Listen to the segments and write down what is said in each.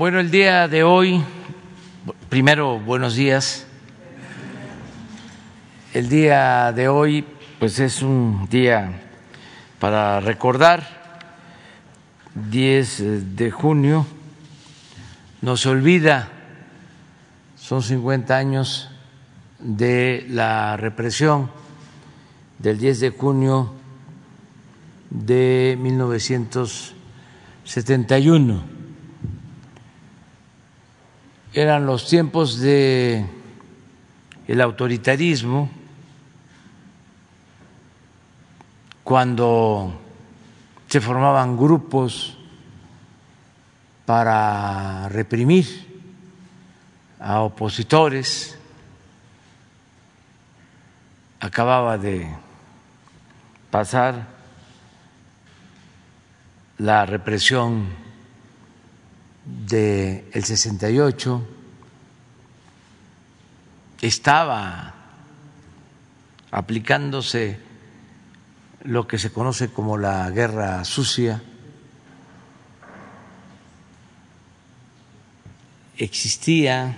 Bueno, el día de hoy, primero, buenos días. El día de hoy, pues es un día para recordar, 10 de junio, no se olvida, son 50 años de la represión del 10 de junio de 1971 eran los tiempos de el autoritarismo cuando se formaban grupos para reprimir a opositores acababa de pasar la represión del el 68 estaba aplicándose lo que se conoce como la guerra sucia, existía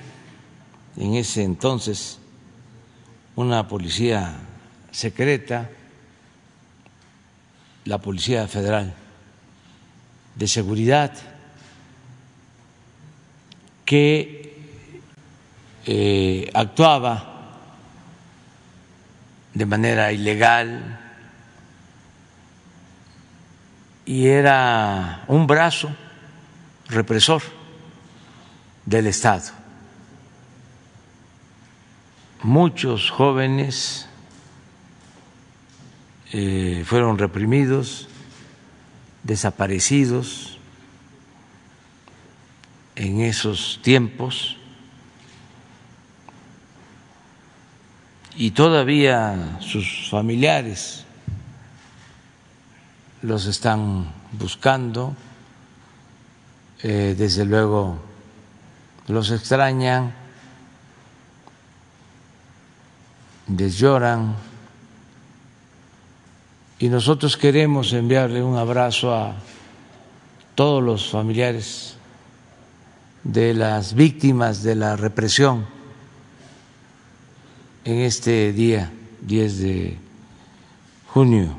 en ese entonces una policía secreta, la Policía Federal de Seguridad, que eh, actuaba de manera ilegal y era un brazo represor del Estado. Muchos jóvenes eh, fueron reprimidos, desaparecidos, en esos tiempos. Y todavía sus familiares los están buscando, eh, desde luego los extrañan, les lloran. Y nosotros queremos enviarle un abrazo a todos los familiares de las víctimas de la represión en este día 10 de junio,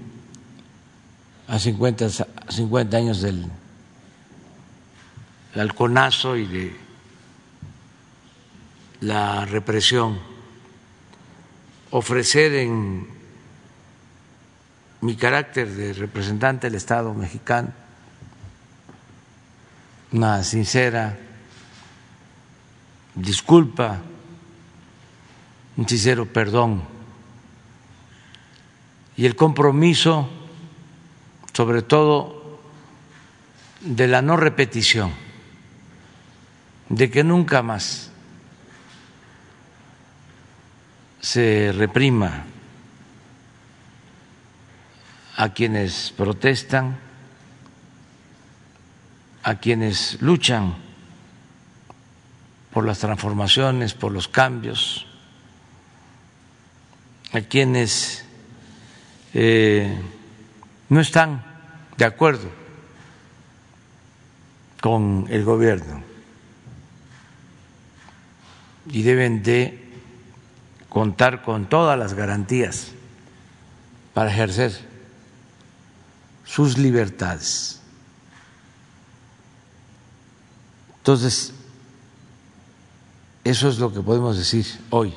a 50, 50 años del halconazo y de la represión, ofrecer en mi carácter de representante del Estado mexicano una sincera disculpa, un sincero perdón. Y el compromiso, sobre todo, de la no repetición, de que nunca más se reprima a quienes protestan, a quienes luchan por las transformaciones, por los cambios, a quienes eh, no están de acuerdo con el gobierno y deben de contar con todas las garantías para ejercer sus libertades. Entonces, eso es lo que podemos decir hoy,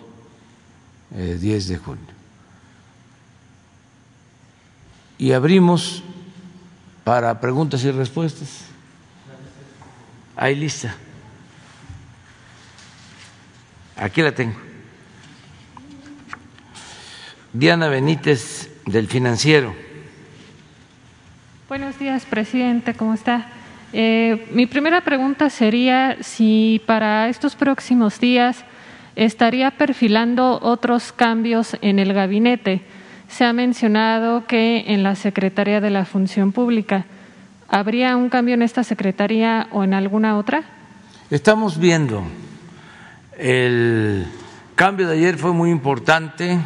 10 eh, de junio. Y abrimos para preguntas y respuestas. Ahí lista. Aquí la tengo. Diana Benítez del Financiero. Buenos días, presidente. ¿Cómo está? Eh, mi primera pregunta sería si para estos próximos días estaría perfilando otros cambios en el gabinete. Se ha mencionado que en la Secretaría de la Función Pública. ¿Habría un cambio en esta Secretaría o en alguna otra? Estamos viendo. El cambio de ayer fue muy importante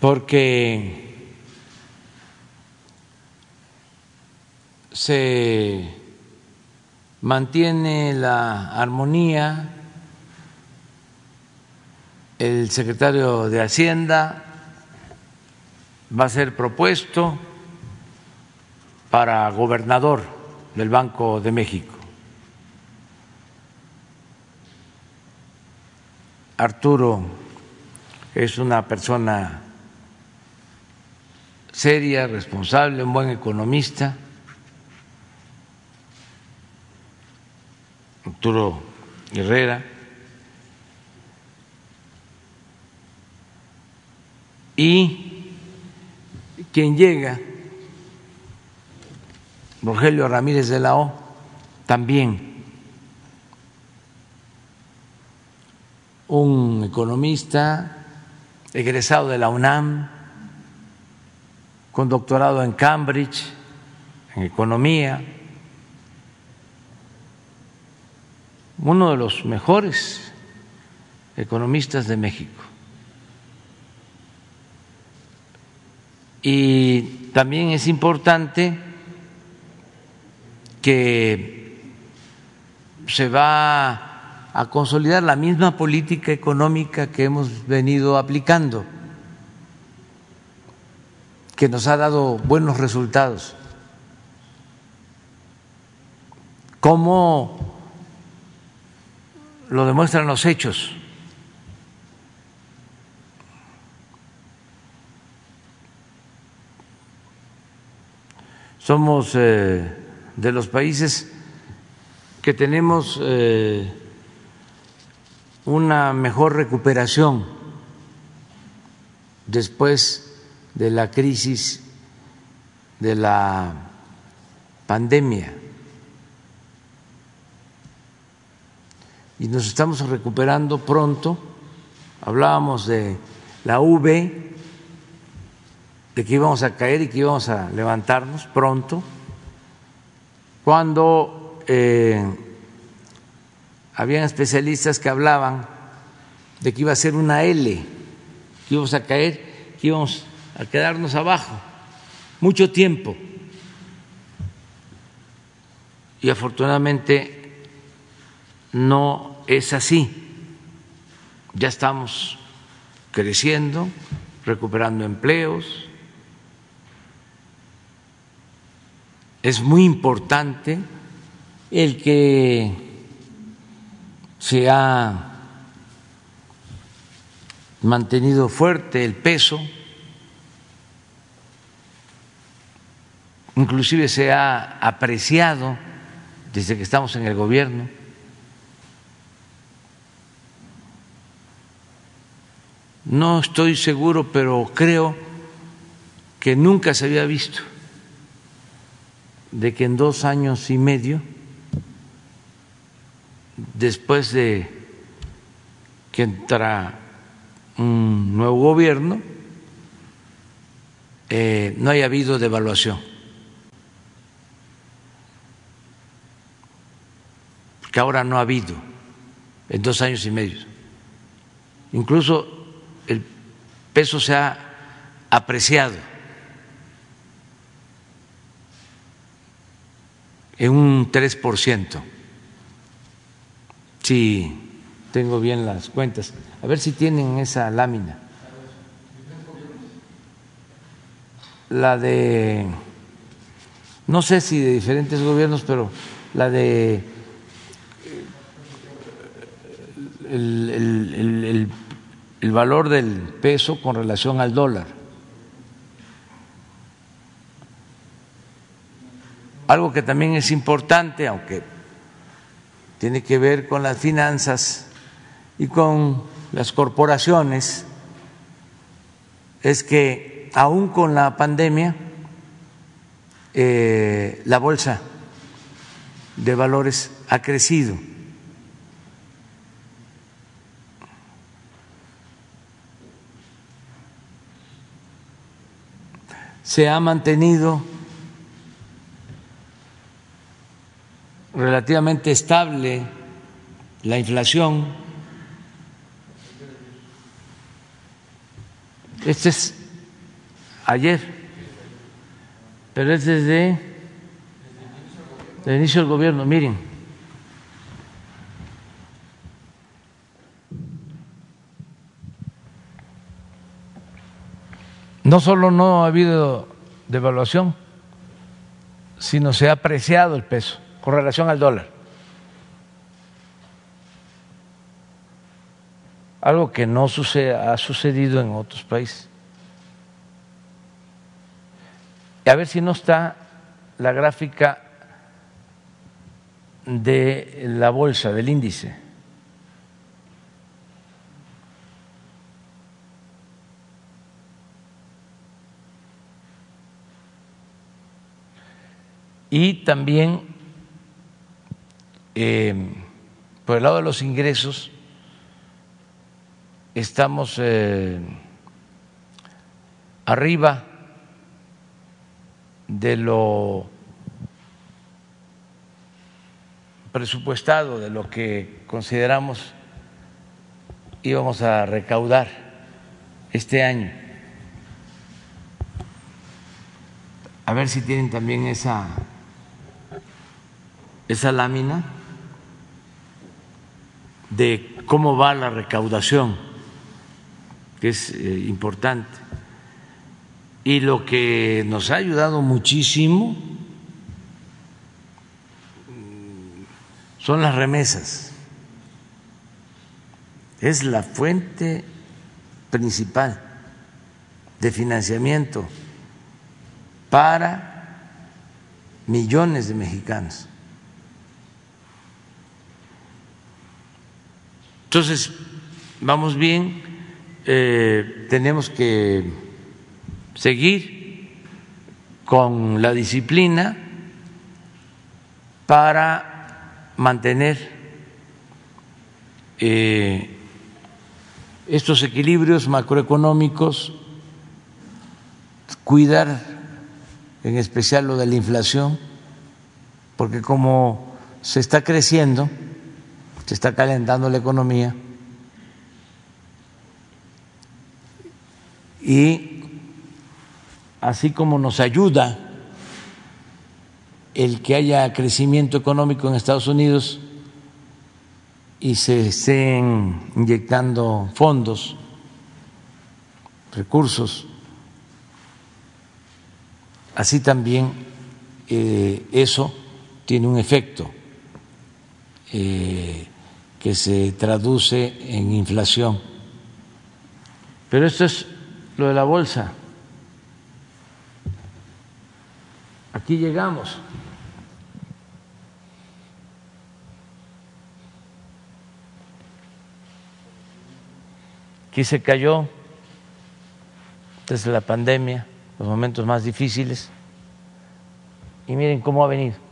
porque se mantiene la armonía el secretario de Hacienda va a ser propuesto para gobernador del Banco de México. Arturo es una persona seria, responsable, un buen economista. Arturo Herrera. Y quien llega, Rogelio Ramírez de la O, también un economista egresado de la UNAM, con doctorado en Cambridge, en economía, uno de los mejores economistas de México. Y también es importante que se va a consolidar la misma política económica que hemos venido aplicando, que nos ha dado buenos resultados. ¿Cómo lo demuestran los hechos? Somos eh, de los países que tenemos eh, una mejor recuperación después de la crisis de la pandemia. Y nos estamos recuperando pronto. Hablábamos de la V, de que íbamos a caer y que íbamos a levantarnos pronto, cuando eh, habían especialistas que hablaban de que iba a ser una L, que íbamos a caer, que íbamos a quedarnos abajo mucho tiempo. Y afortunadamente no es así. Ya estamos creciendo, recuperando empleos, es muy importante el que se ha mantenido fuerte el peso, inclusive se ha apreciado desde que estamos en el gobierno. No estoy seguro, pero creo que nunca se había visto de que en dos años y medio, después de que entra un nuevo gobierno, eh, no haya habido devaluación. Porque ahora no ha habido en dos años y medio. Incluso peso se ha apreciado en un 3%. Si tengo bien las cuentas. A ver si tienen esa lámina. La de, no sé si de diferentes gobiernos, pero la de el, el, el valor del peso con relación al dólar. Algo que también es importante, aunque tiene que ver con las finanzas y con las corporaciones, es que aún con la pandemia, eh, la bolsa de valores ha crecido. Se ha mantenido relativamente estable la inflación. Este es ayer, pero es desde el inicio del gobierno. Miren, no solo no ha habido devaluación, sino se ha apreciado el peso con relación al dólar. Algo que no sucede, ha sucedido en otros países. A ver si no está la gráfica de la bolsa, del índice. Y también, eh, por el lado de los ingresos, estamos eh, arriba de lo presupuestado, de lo que consideramos íbamos a recaudar este año. A ver si tienen también esa esa lámina de cómo va la recaudación, que es eh, importante. Y lo que nos ha ayudado muchísimo son las remesas. Es la fuente principal de financiamiento para millones de mexicanos. Entonces, vamos bien, eh, tenemos que seguir con la disciplina para mantener eh, estos equilibrios macroeconómicos, cuidar en especial lo de la inflación, porque como se está creciendo, se está calentando la economía y así como nos ayuda el que haya crecimiento económico en Estados Unidos y se estén inyectando fondos, recursos, así también eh, eso tiene un efecto. Eh, que se traduce en inflación. Pero esto es lo de la bolsa. Aquí llegamos. Aquí se cayó desde la pandemia, los momentos más difíciles. Y miren cómo ha venido.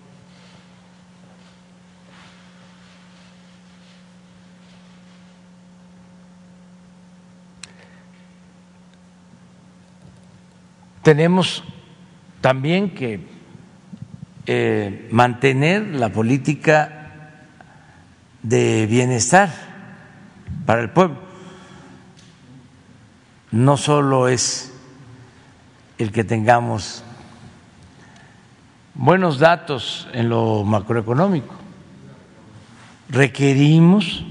Tenemos también que eh, mantener la política de bienestar para el pueblo. No solo es el que tengamos buenos datos en lo macroeconómico, requerimos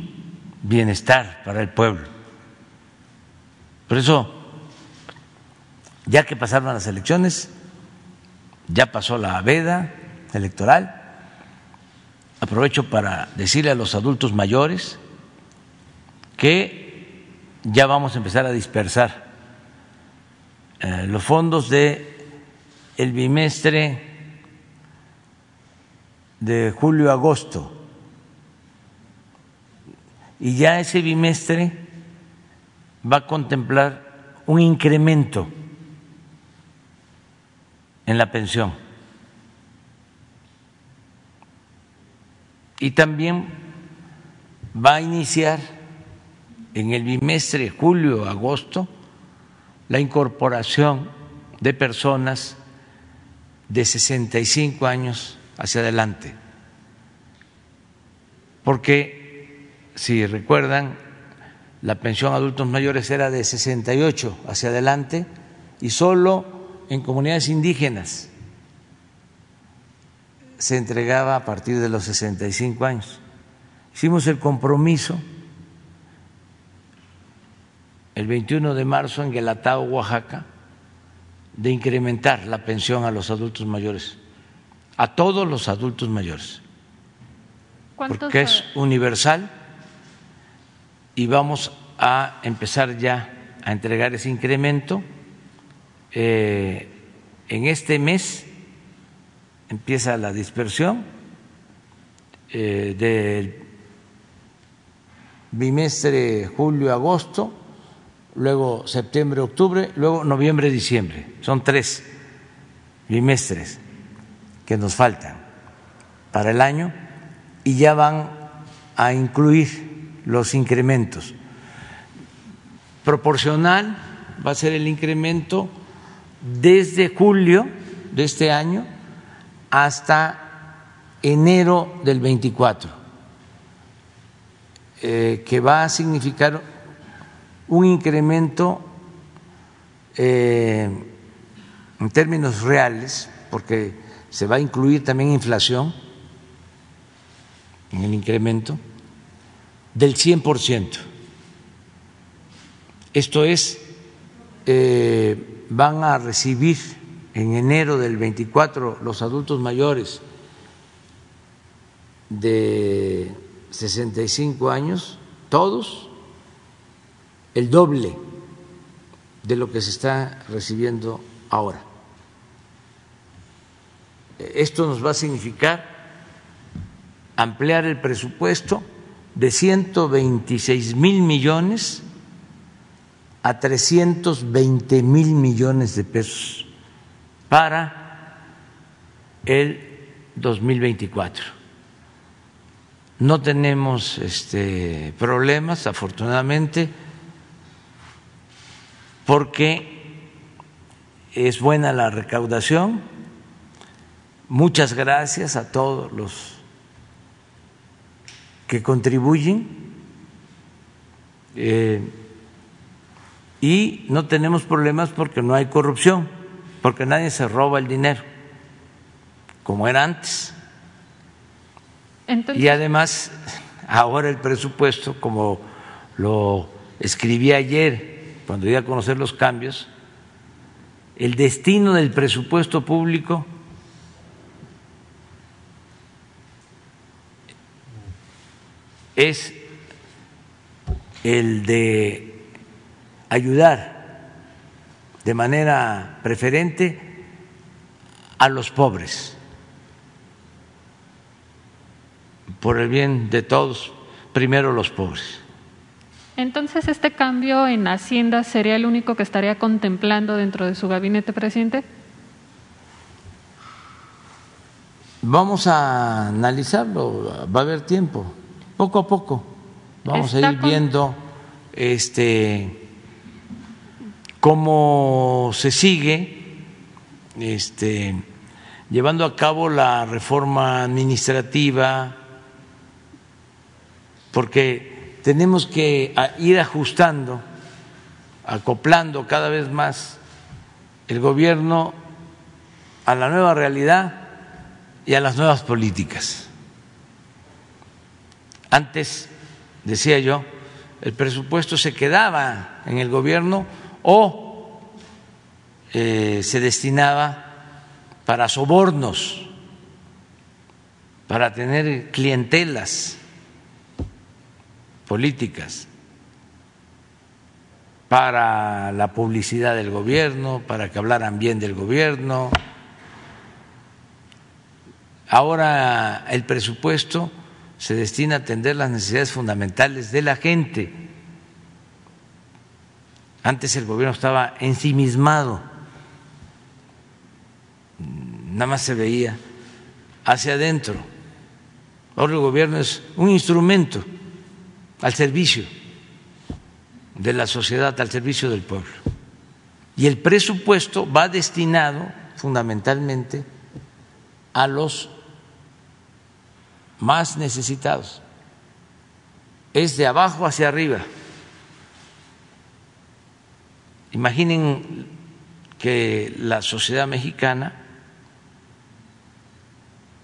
bienestar para el pueblo. Por eso ya que pasaron las elecciones, ya pasó la veda electoral, aprovecho para decirle a los adultos mayores que ya vamos a empezar a dispersar eh, los fondos de el bimestre de julio-agosto. Y ya ese bimestre va a contemplar un incremento en la pensión. Y también va a iniciar en el bimestre julio-agosto la incorporación de personas de 65 años hacia adelante. Porque, si recuerdan, la pensión a adultos mayores era de 68 hacia adelante y solo en comunidades indígenas se entregaba a partir de los 65 años. Hicimos el compromiso el 21 de marzo en Guelatao, Oaxaca, de incrementar la pensión a los adultos mayores, a todos los adultos mayores, porque es universal y vamos a empezar ya a entregar ese incremento. Eh, en este mes empieza la dispersión eh, del bimestre julio-agosto, luego septiembre-octubre, luego noviembre-diciembre. Son tres bimestres que nos faltan para el año y ya van a incluir los incrementos. Proporcional va a ser el incremento desde julio de este año hasta enero del 24, eh, que va a significar un incremento eh, en términos reales, porque se va a incluir también inflación en el incremento, del 100%. Esto es, eh, van a recibir en enero del 24 los adultos mayores de 65 años, todos, el doble de lo que se está recibiendo ahora. Esto nos va a significar ampliar el presupuesto de 126 mil millones a 320 mil millones de pesos para el 2024. No tenemos este, problemas, afortunadamente, porque es buena la recaudación. Muchas gracias a todos los que contribuyen. Eh, y no tenemos problemas porque no hay corrupción porque nadie se roba el dinero, como era antes. y además, ahora el presupuesto, como lo escribí ayer cuando iba a conocer los cambios, el destino del presupuesto público es el de ayudar de manera preferente a los pobres, por el bien de todos, primero los pobres. Entonces, ¿este cambio en Hacienda sería el único que estaría contemplando dentro de su gabinete, presidente? Vamos a analizarlo, va a haber tiempo, poco a poco. Vamos a ir viendo este cómo se sigue este, llevando a cabo la reforma administrativa, porque tenemos que ir ajustando, acoplando cada vez más el gobierno a la nueva realidad y a las nuevas políticas. Antes, decía yo, el presupuesto se quedaba en el gobierno o eh, se destinaba para sobornos, para tener clientelas políticas, para la publicidad del gobierno, para que hablaran bien del gobierno. Ahora el presupuesto se destina a atender las necesidades fundamentales de la gente antes el gobierno estaba ensimismado, nada más se veía hacia adentro. Ahora el gobierno es un instrumento al servicio de la sociedad, al servicio del pueblo. Y el presupuesto va destinado fundamentalmente a los más necesitados. Es de abajo hacia arriba. Imaginen que la sociedad mexicana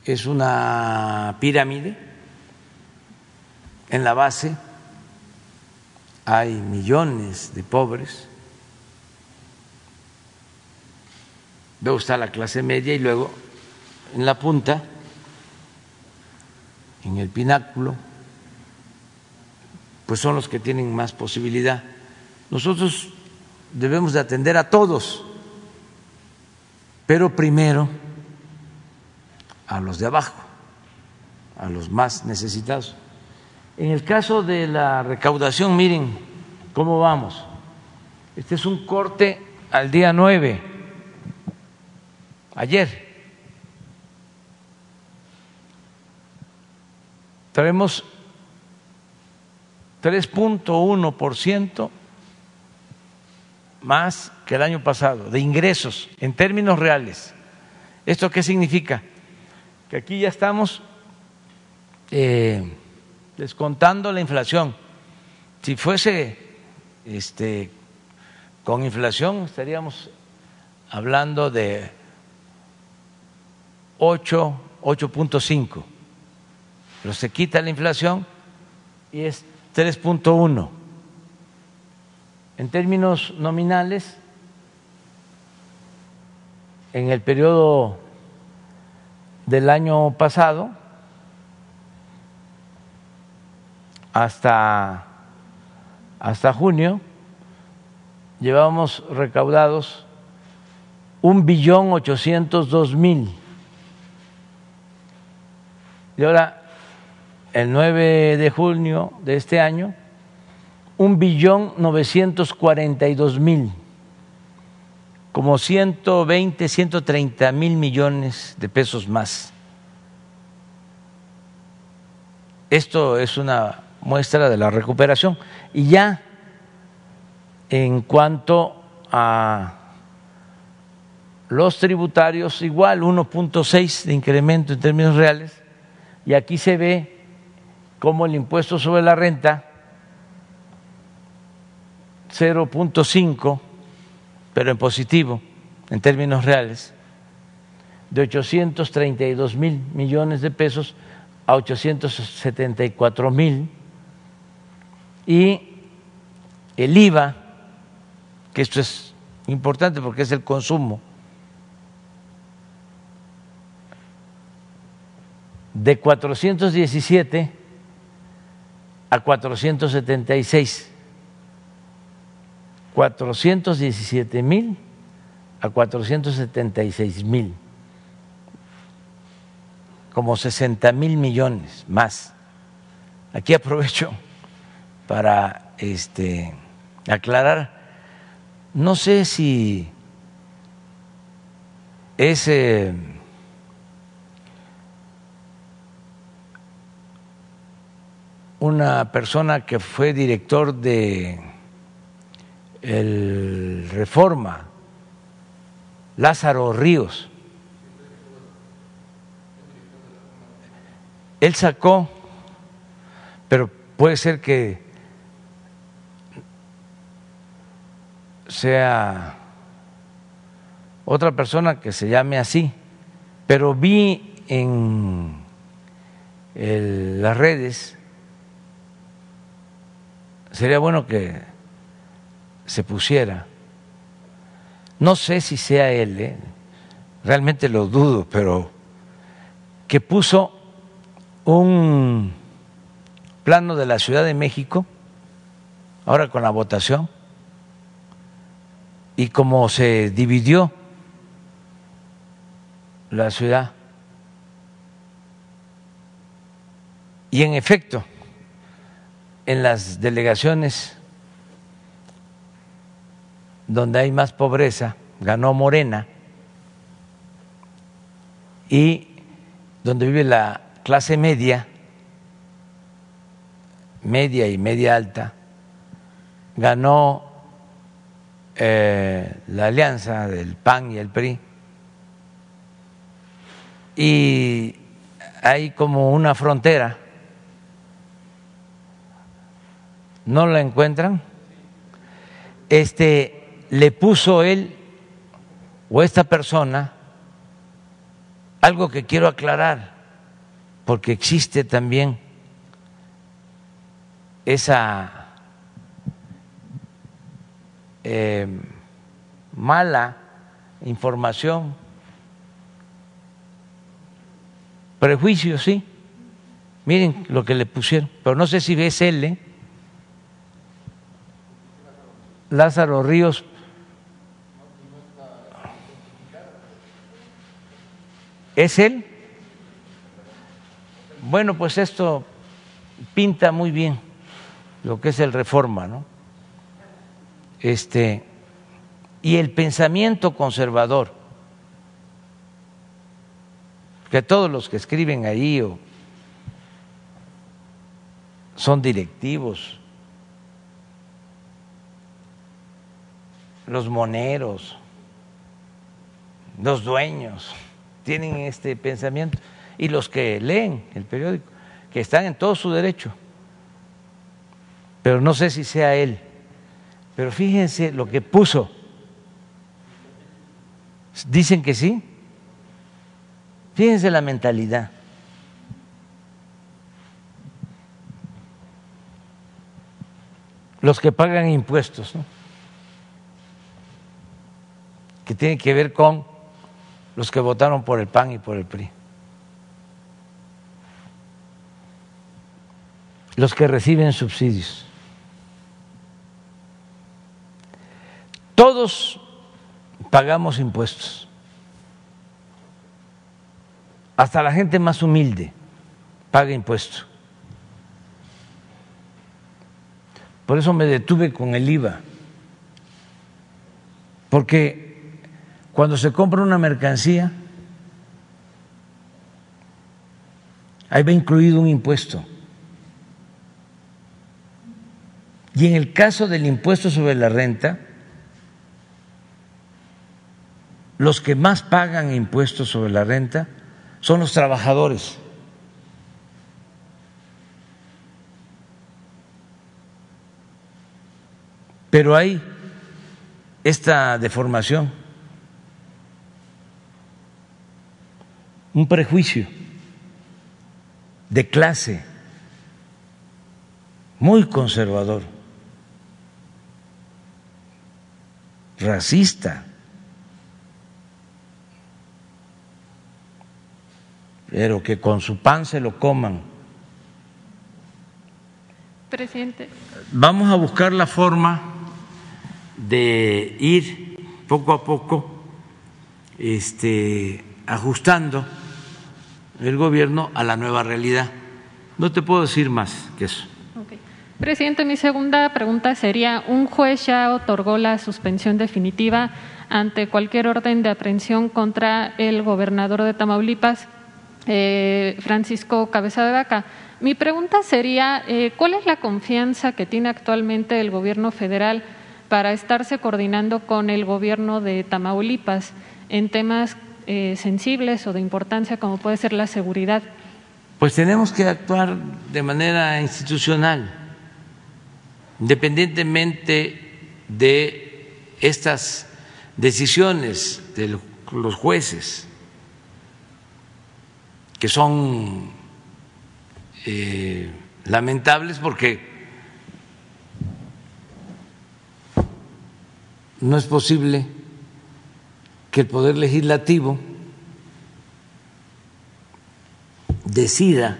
es una pirámide, en la base hay millones de pobres luego está la clase media y luego en la punta, en el pináculo, pues son los que tienen más posibilidad. Nosotros debemos de atender a todos, pero primero a los de abajo, a los más necesitados. En el caso de la recaudación, miren cómo vamos. Este es un corte al día 9, ayer. Traemos 3.1% más que el año pasado de ingresos en términos reales. ¿Esto qué significa? Que aquí ya estamos eh, descontando la inflación. Si fuese este, con inflación estaríamos hablando de 8, 8.5, pero se quita la inflación y es 3.1. En términos nominales, en el periodo del año pasado hasta, hasta junio, llevábamos recaudados un billón ochocientos dos mil. Y ahora, el 9 de junio de este año, un billón novecientos cuarenta y dos mil, como ciento veinte, ciento treinta mil millones de pesos más. Esto es una muestra de la recuperación. Y ya en cuanto a los tributarios, igual 1.6 de incremento en términos reales, y aquí se ve cómo el impuesto sobre la renta 0.5, pero en positivo en términos reales, de 832 mil millones de pesos a 874 mil, y el IVA que esto es importante porque es el consumo, de 417 a 476, 417 mil a 476 mil, como 60 mil millones más. Aquí aprovecho para este, aclarar no sé si es una persona que fue director de el Reforma, Lázaro Ríos. Él sacó, pero puede ser que sea otra persona que se llame así, pero vi en las redes, sería bueno que se pusiera, no sé si sea él, ¿eh? realmente lo dudo, pero que puso un plano de la Ciudad de México, ahora con la votación, y cómo se dividió la ciudad. Y en efecto, en las delegaciones donde hay más pobreza, ganó Morena, y donde vive la clase media, media y media alta, ganó eh, la alianza del PAN y el PRI y hay como una frontera. ¿No la encuentran? Este le puso él o esta persona algo que quiero aclarar, porque existe también esa eh, mala información. Prejuicio, sí. Miren lo que le pusieron, pero no sé si es él. Lázaro Ríos. ¿Es él? Bueno, pues esto pinta muy bien lo que es el reforma, ¿no? Este, y el pensamiento conservador, que todos los que escriben ahí o son directivos, los moneros, los dueños, tienen este pensamiento, y los que leen el periódico, que están en todo su derecho, pero no sé si sea él, pero fíjense lo que puso, dicen que sí, fíjense la mentalidad. los que pagan impuestos, que tienen que ver con los que votaron por el PAN y por el PRI. Los que reciben subsidios. Todos pagamos impuestos. Hasta la gente más humilde paga impuestos. Por eso me detuve con el IVA. Porque cuando se compra una mercancía, ahí va incluido un impuesto. Y en el caso del impuesto sobre la renta, los que más pagan impuestos sobre la renta son los trabajadores. Pero hay esta deformación, un prejuicio de clase muy conservador, racista. pero que con su pan se lo coman. Presidente. Vamos a buscar la forma de ir poco a poco este, ajustando el gobierno a la nueva realidad. No te puedo decir más que eso. Presidente, mi segunda pregunta sería, un juez ya otorgó la suspensión definitiva ante cualquier orden de aprehensión contra el gobernador de Tamaulipas, eh, Francisco Cabeza de Vaca. Mi pregunta sería, eh, ¿cuál es la confianza que tiene actualmente el gobierno federal para estarse coordinando con el gobierno de Tamaulipas en temas eh, sensibles o de importancia como puede ser la seguridad? Pues tenemos que actuar de manera institucional, independientemente de estas decisiones de los jueces, que son eh, lamentables porque no es posible que el Poder Legislativo decida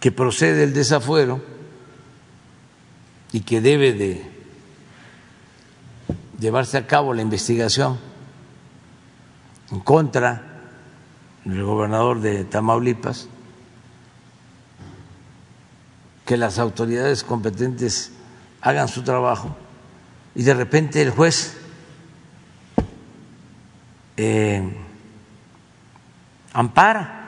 que procede el desafuero y que debe de llevarse a cabo la investigación en contra del gobernador de Tamaulipas, que las autoridades competentes hagan su trabajo y de repente el juez eh, ampara.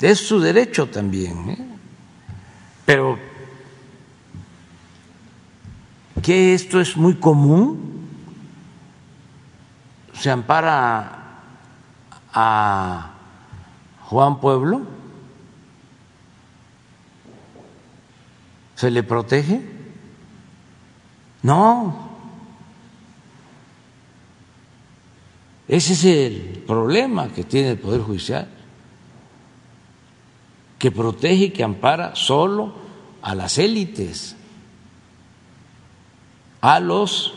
Es su derecho también. ¿eh? Pero que esto es muy común, se ampara a Juan Pueblo ¿Se le protege? No. Ese es el problema que tiene el Poder Judicial, que protege y que ampara solo a las élites, a los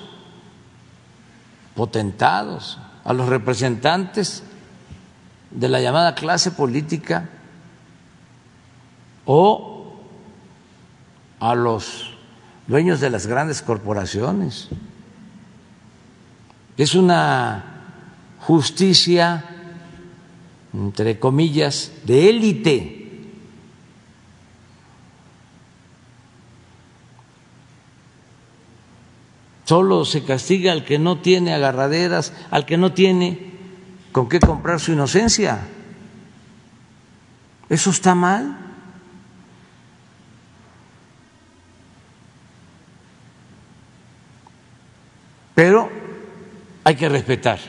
potentados, a los representantes de la llamada clase política o a los dueños de las grandes corporaciones. Es una justicia, entre comillas, de élite. Solo se castiga al que no tiene agarraderas, al que no tiene con qué comprar su inocencia. ¿Eso está mal? Pero hay que respetar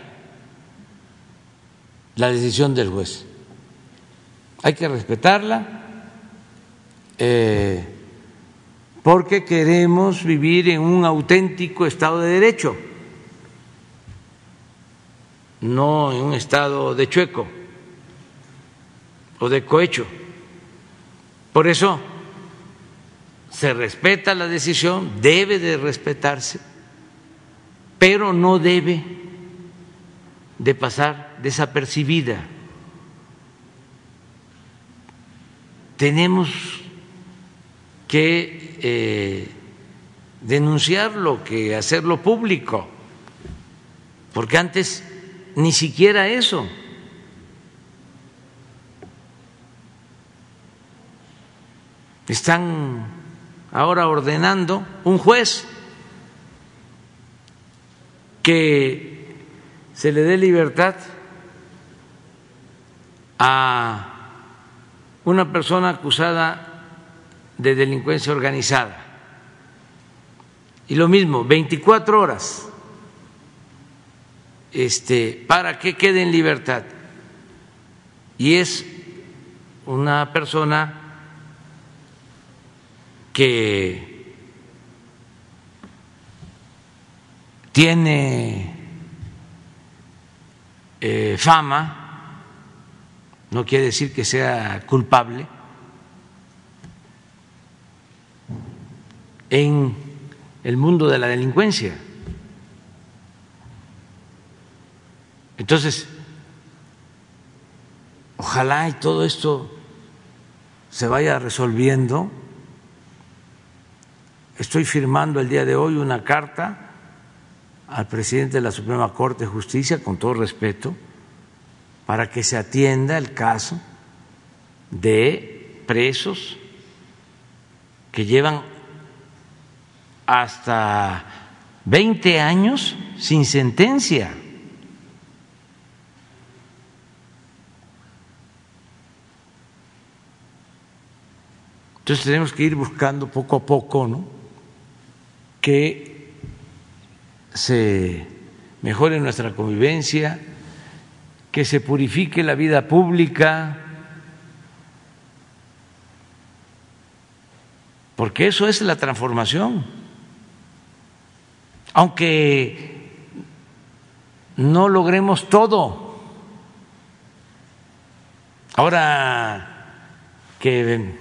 la decisión del juez. Hay que respetarla. Eh, porque queremos vivir en un auténtico Estado de Derecho, no en un Estado de chueco o de cohecho. Por eso se respeta la decisión, debe de respetarse, pero no debe de pasar desapercibida. Tenemos que eh, denunciarlo que hacerlo público, porque antes ni siquiera eso. Están ahora ordenando un juez que se le dé libertad a una persona acusada de delincuencia organizada. Y lo mismo, 24 horas este, para que quede en libertad. Y es una persona que tiene eh, fama, no quiere decir que sea culpable, en el mundo de la delincuencia. Entonces, ojalá y todo esto se vaya resolviendo. Estoy firmando el día de hoy una carta al presidente de la Suprema Corte de Justicia, con todo respeto, para que se atienda el caso de presos que llevan hasta 20 años sin sentencia. Entonces tenemos que ir buscando poco a poco, ¿no? Que se mejore nuestra convivencia, que se purifique la vida pública, porque eso es la transformación aunque no logremos todo. Ahora que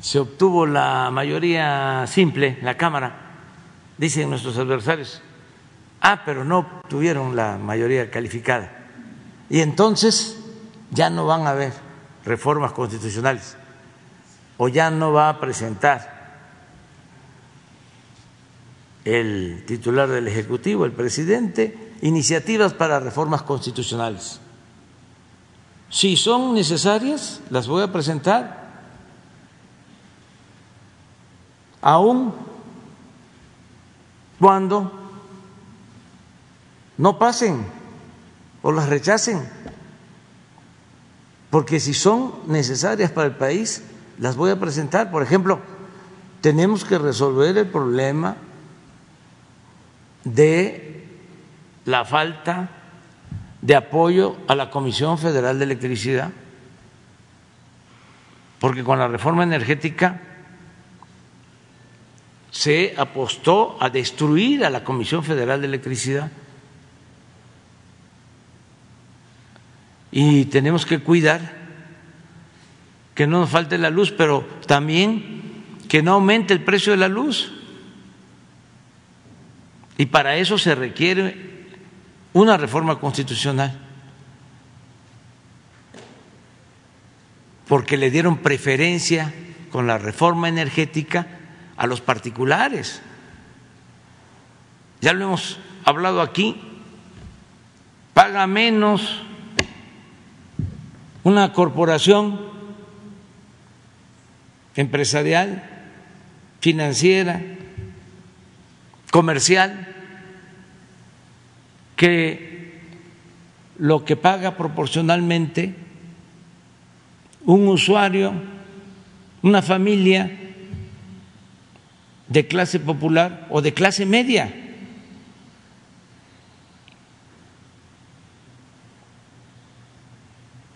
se obtuvo la mayoría simple la Cámara, dicen nuestros adversarios, ah, pero no tuvieron la mayoría calificada. Y entonces ya no van a haber reformas constitucionales o ya no va a presentar el titular del Ejecutivo, el presidente, iniciativas para reformas constitucionales. Si son necesarias, las voy a presentar. Aún cuando no pasen o las rechacen. Porque si son necesarias para el país, las voy a presentar. Por ejemplo, tenemos que resolver el problema de la falta de apoyo a la Comisión Federal de Electricidad, porque con la reforma energética se apostó a destruir a la Comisión Federal de Electricidad y tenemos que cuidar que no nos falte la luz, pero también que no aumente el precio de la luz Y para eso se requiere una reforma constitucional. Porque le dieron preferencia con la reforma energética a los particulares. Ya lo hemos hablado aquí. Paga menos una corporación empresarial, financiera, comercial, que lo que paga proporcionalmente un usuario, una familia de clase popular o de clase media.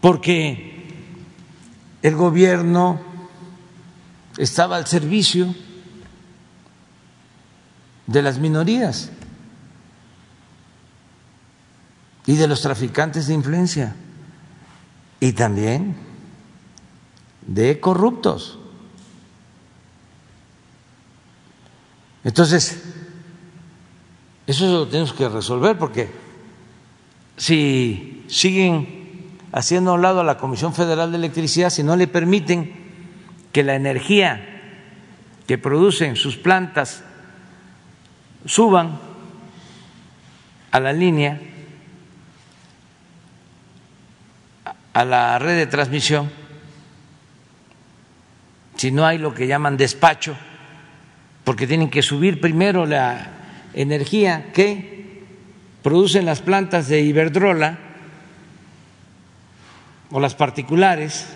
Porque el gobierno estaba al servicio de las minorías y de los traficantes de influencia y también de corruptos. Entonces, eso lo tenemos que resolver porque si siguen haciendo a un lado a la Comisión Federal de Electricidad, si no le permiten que la energía que producen sus plantas suban a la línea, a la red de transmisión, si no hay lo que llaman despacho, porque tienen que subir primero la energía que producen las plantas de Iberdrola o las particulares,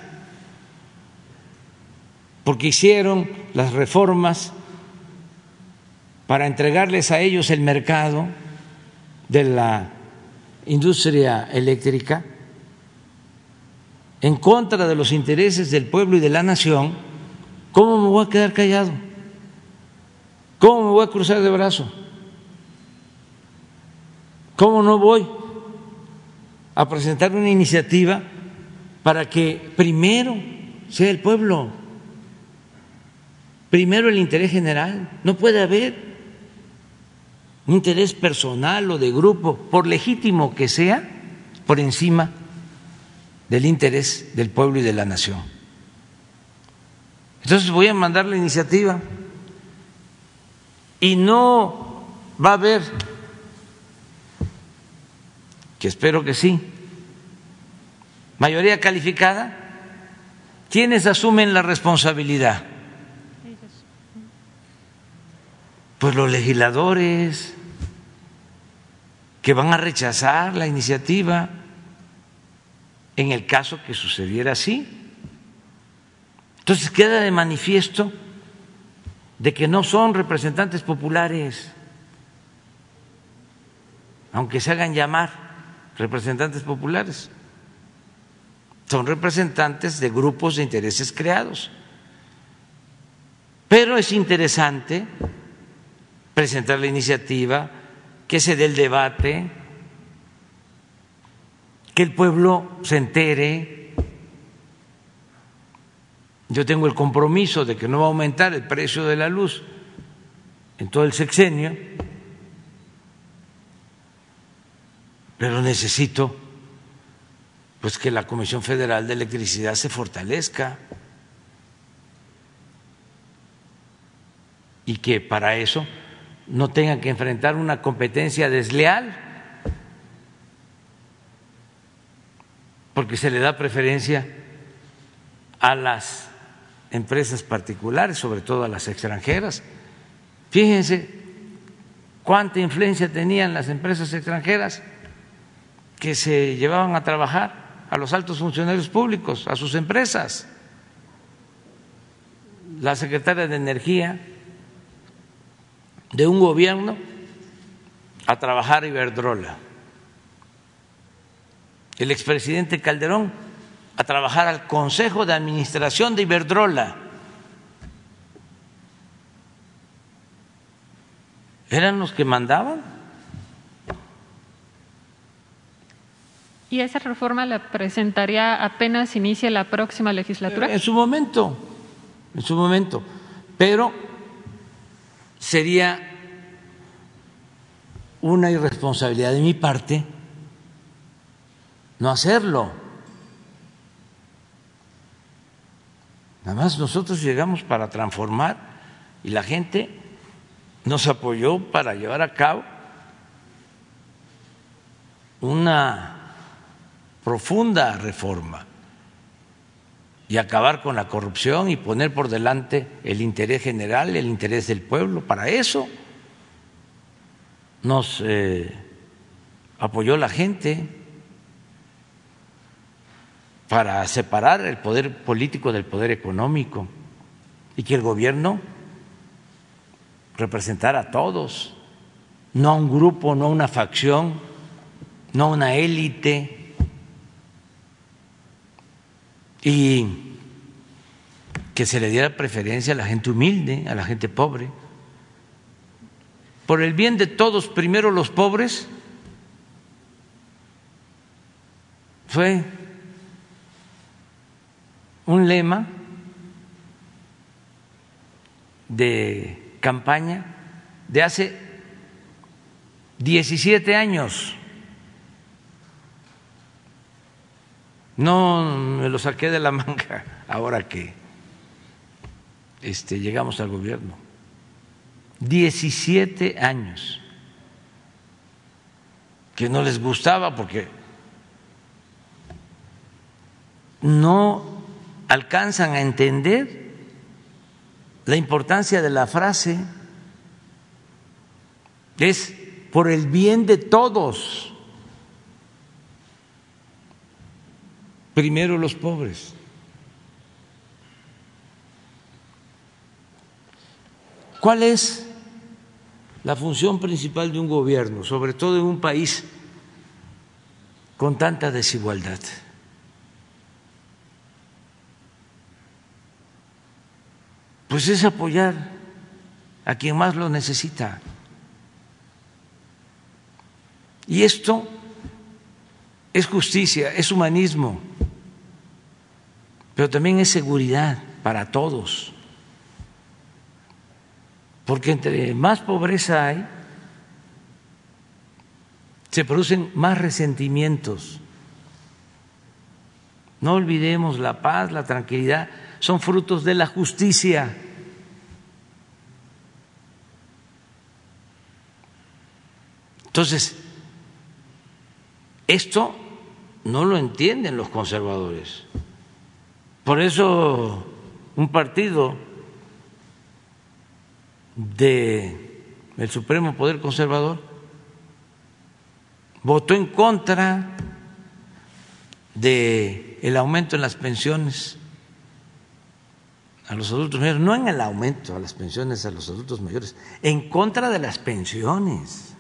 porque hicieron las reformas para entregarles a ellos el mercado de la industria eléctrica en contra de los intereses del pueblo y de la nación, ¿cómo me voy a quedar callado? ¿Cómo me voy a cruzar de brazo? ¿Cómo no voy a presentar una iniciativa para que primero sea el pueblo, primero el interés general? No puede haber un interés personal o de grupo, por legítimo que sea, por encima del interés del pueblo y de la nación. Entonces voy a mandar la iniciativa y no va a haber, que espero que sí, mayoría calificada, ¿quiénes asumen la responsabilidad? Pues los legisladores que van a rechazar la iniciativa en el caso que sucediera así. Entonces queda de manifiesto de que no son representantes populares, aunque se hagan llamar representantes populares, son representantes de grupos de intereses creados. Pero es interesante presentar la iniciativa, que se dé el debate, que el pueblo se entere. Yo tengo el compromiso de que no va a aumentar el precio de la luz en todo el sexenio, pero necesito pues que la Comisión Federal de Electricidad se fortalezca y que para eso no tengan que enfrentar una competencia desleal, porque se le da preferencia a las empresas particulares, sobre todo a las extranjeras. Fíjense cuánta influencia tenían las empresas extranjeras que se llevaban a trabajar a los altos funcionarios públicos, a sus empresas. La secretaria de Energía de un gobierno a trabajar Iberdrola. El expresidente Calderón a trabajar al Consejo de Administración de Iberdrola. ¿Eran los que mandaban? ¿Y esa reforma la presentaría apenas inicie la próxima legislatura? En su momento, en su momento. Pero sería una irresponsabilidad de mi parte no hacerlo. Nada más nosotros llegamos para transformar y la gente nos apoyó para llevar a cabo una profunda reforma y acabar con la corrupción y poner por delante el interés general, el interés del pueblo. Para eso nos eh, apoyó la gente, para separar el poder político del poder económico y que el gobierno representara a todos, no a un grupo, no a una facción, no a una élite y que se le diera preferencia a la gente humilde, a la gente pobre. Por el bien de todos, primero los pobres, fue un lema de campaña de hace 17 años. No me lo saqué de la manga ahora que este, llegamos al gobierno. 17 años que no les gustaba porque no alcanzan a entender la importancia de la frase. Es por el bien de todos. primero los pobres. ¿Cuál es la función principal de un gobierno, sobre todo en un país con tanta desigualdad? Pues es apoyar a quien más lo necesita. Y esto es justicia, es humanismo pero también es seguridad para todos. Porque entre más pobreza hay, se producen más resentimientos. No olvidemos la paz, la tranquilidad, son frutos de la justicia. Entonces, esto no lo entienden los conservadores. Por eso un partido del Supremo Poder Conservador votó en contra del el aumento en las pensiones a los adultos mayores, no en el aumento a las pensiones a los adultos mayores, en contra de las pensiones.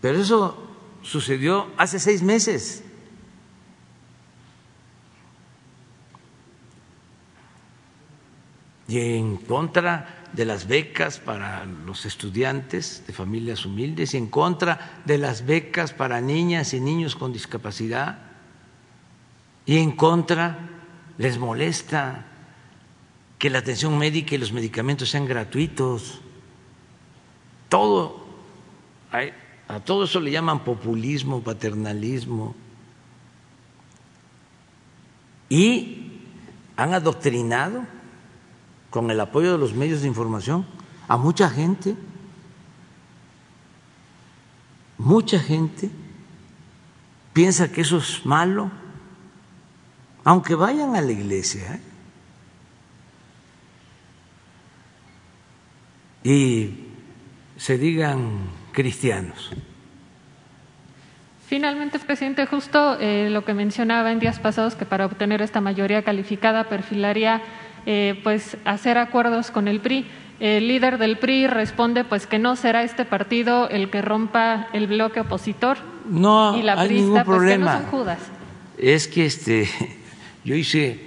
Pero eso sucedió hace seis meses. y en contra de las becas para los estudiantes de familias humildes y en contra de las becas para niñas y niños con discapacidad y en contra les molesta que la atención médica y los medicamentos sean gratuitos. Todo, a todo eso le llaman populismo, paternalismo. Y han adoctrinado con el apoyo de los medios de información, a mucha gente, mucha gente piensa que eso es malo, aunque vayan a la iglesia ¿eh? y se digan cristianos. Finalmente, presidente, justo eh, lo que mencionaba en días pasados, que para obtener esta mayoría calificada perfilaría eh, pues hacer acuerdos con el PRI. El líder del PRI responde pues que no será este partido el que rompa el bloque opositor. No, y la hay ningún problema. Pues, no son Judas. Es que este, yo hice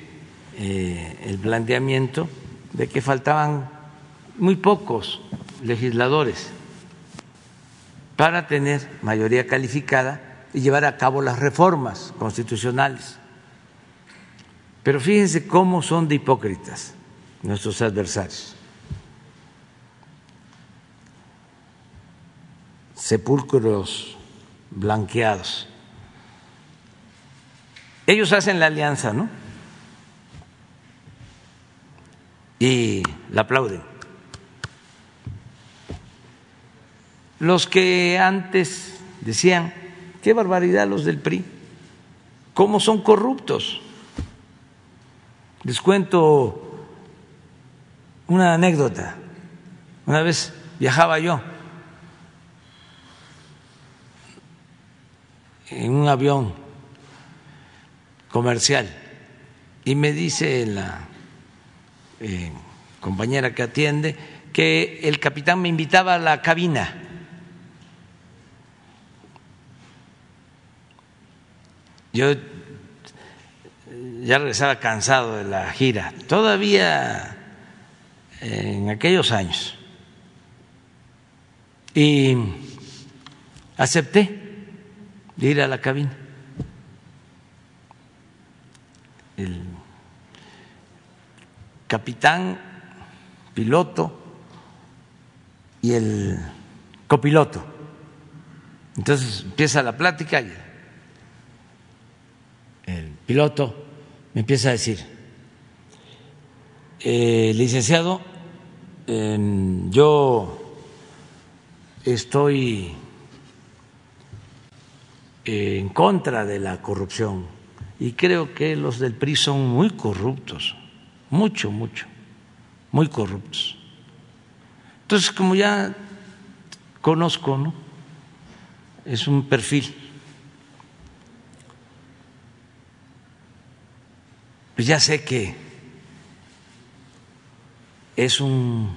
eh, el planteamiento de que faltaban muy pocos legisladores para tener mayoría calificada y llevar a cabo las reformas constitucionales. Pero fíjense cómo son de hipócritas nuestros adversarios. sepulcros blanqueados. Ellos hacen la alianza, ¿no? Y la aplauden. Los que antes decían, qué barbaridad los del PRI, cómo son corruptos. Les cuento una anécdota. Una vez viajaba yo en un avión comercial y me dice la eh, compañera que atiende que el capitán me invitaba a la cabina. Yo ya regresaba cansado de la gira, todavía en aquellos años. Y acepté ir a la cabina. El capitán, piloto y el copiloto. Entonces empieza la plática y piloto me empieza a decir, eh, licenciado, yo estoy en contra de la corrupción y creo que los del PRI son muy corruptos, mucho, mucho, muy corruptos. Entonces, como ya conozco, ¿no? Es un perfil. Pues ya sé que es un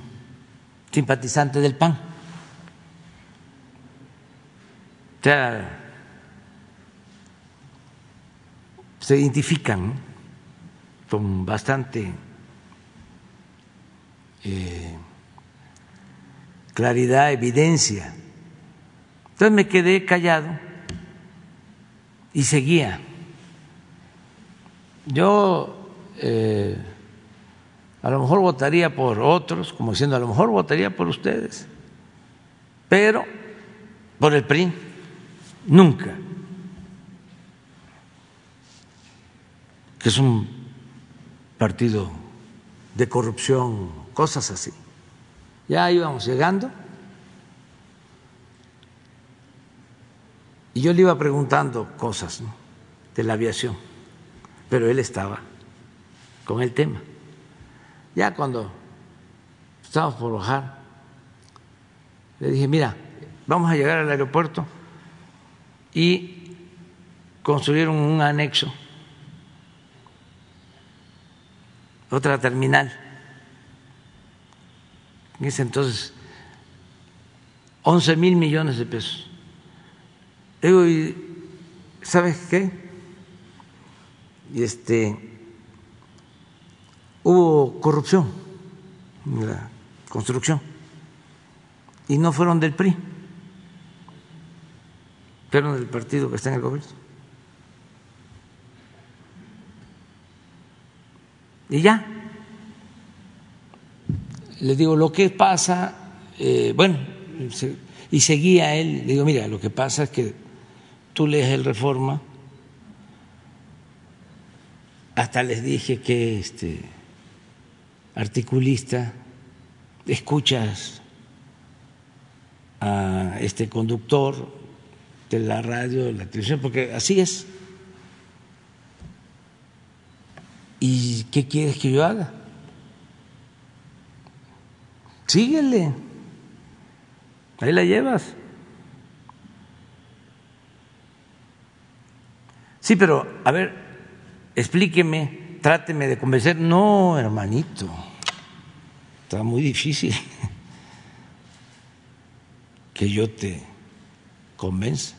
simpatizante del PAN. O sea, se identifican con bastante eh, claridad, evidencia. Entonces me quedé callado y seguía. Yo eh, a lo mejor votaría por otros, como diciendo, a lo mejor votaría por ustedes, pero por el PRI nunca. que es un partido de corrupción, cosas así. Ya íbamos llegando y yo le iba preguntando cosas de la aviación, pero él estaba con el tema. Ya cuando estábamos por bajar, le dije, mira, vamos a llegar al aeropuerto y construyeron un anexo otra terminal. En ese entonces, 11 mil millones de pesos. Digo, ¿sabes qué? Este, hubo corrupción en la construcción y no fueron del PRI, fueron del partido que está en el gobierno. Y ya. Le digo, lo que pasa, eh, bueno, y seguía él, le digo, mira, lo que pasa es que tú lees el Reforma, hasta les dije que este articulista, escuchas a este conductor de la radio, de la televisión, porque así es. ¿Y qué quieres que yo haga? Síguele. Ahí la llevas. Sí, pero a ver, explíqueme, tráteme de convencer. No, hermanito, está muy difícil que yo te convenza.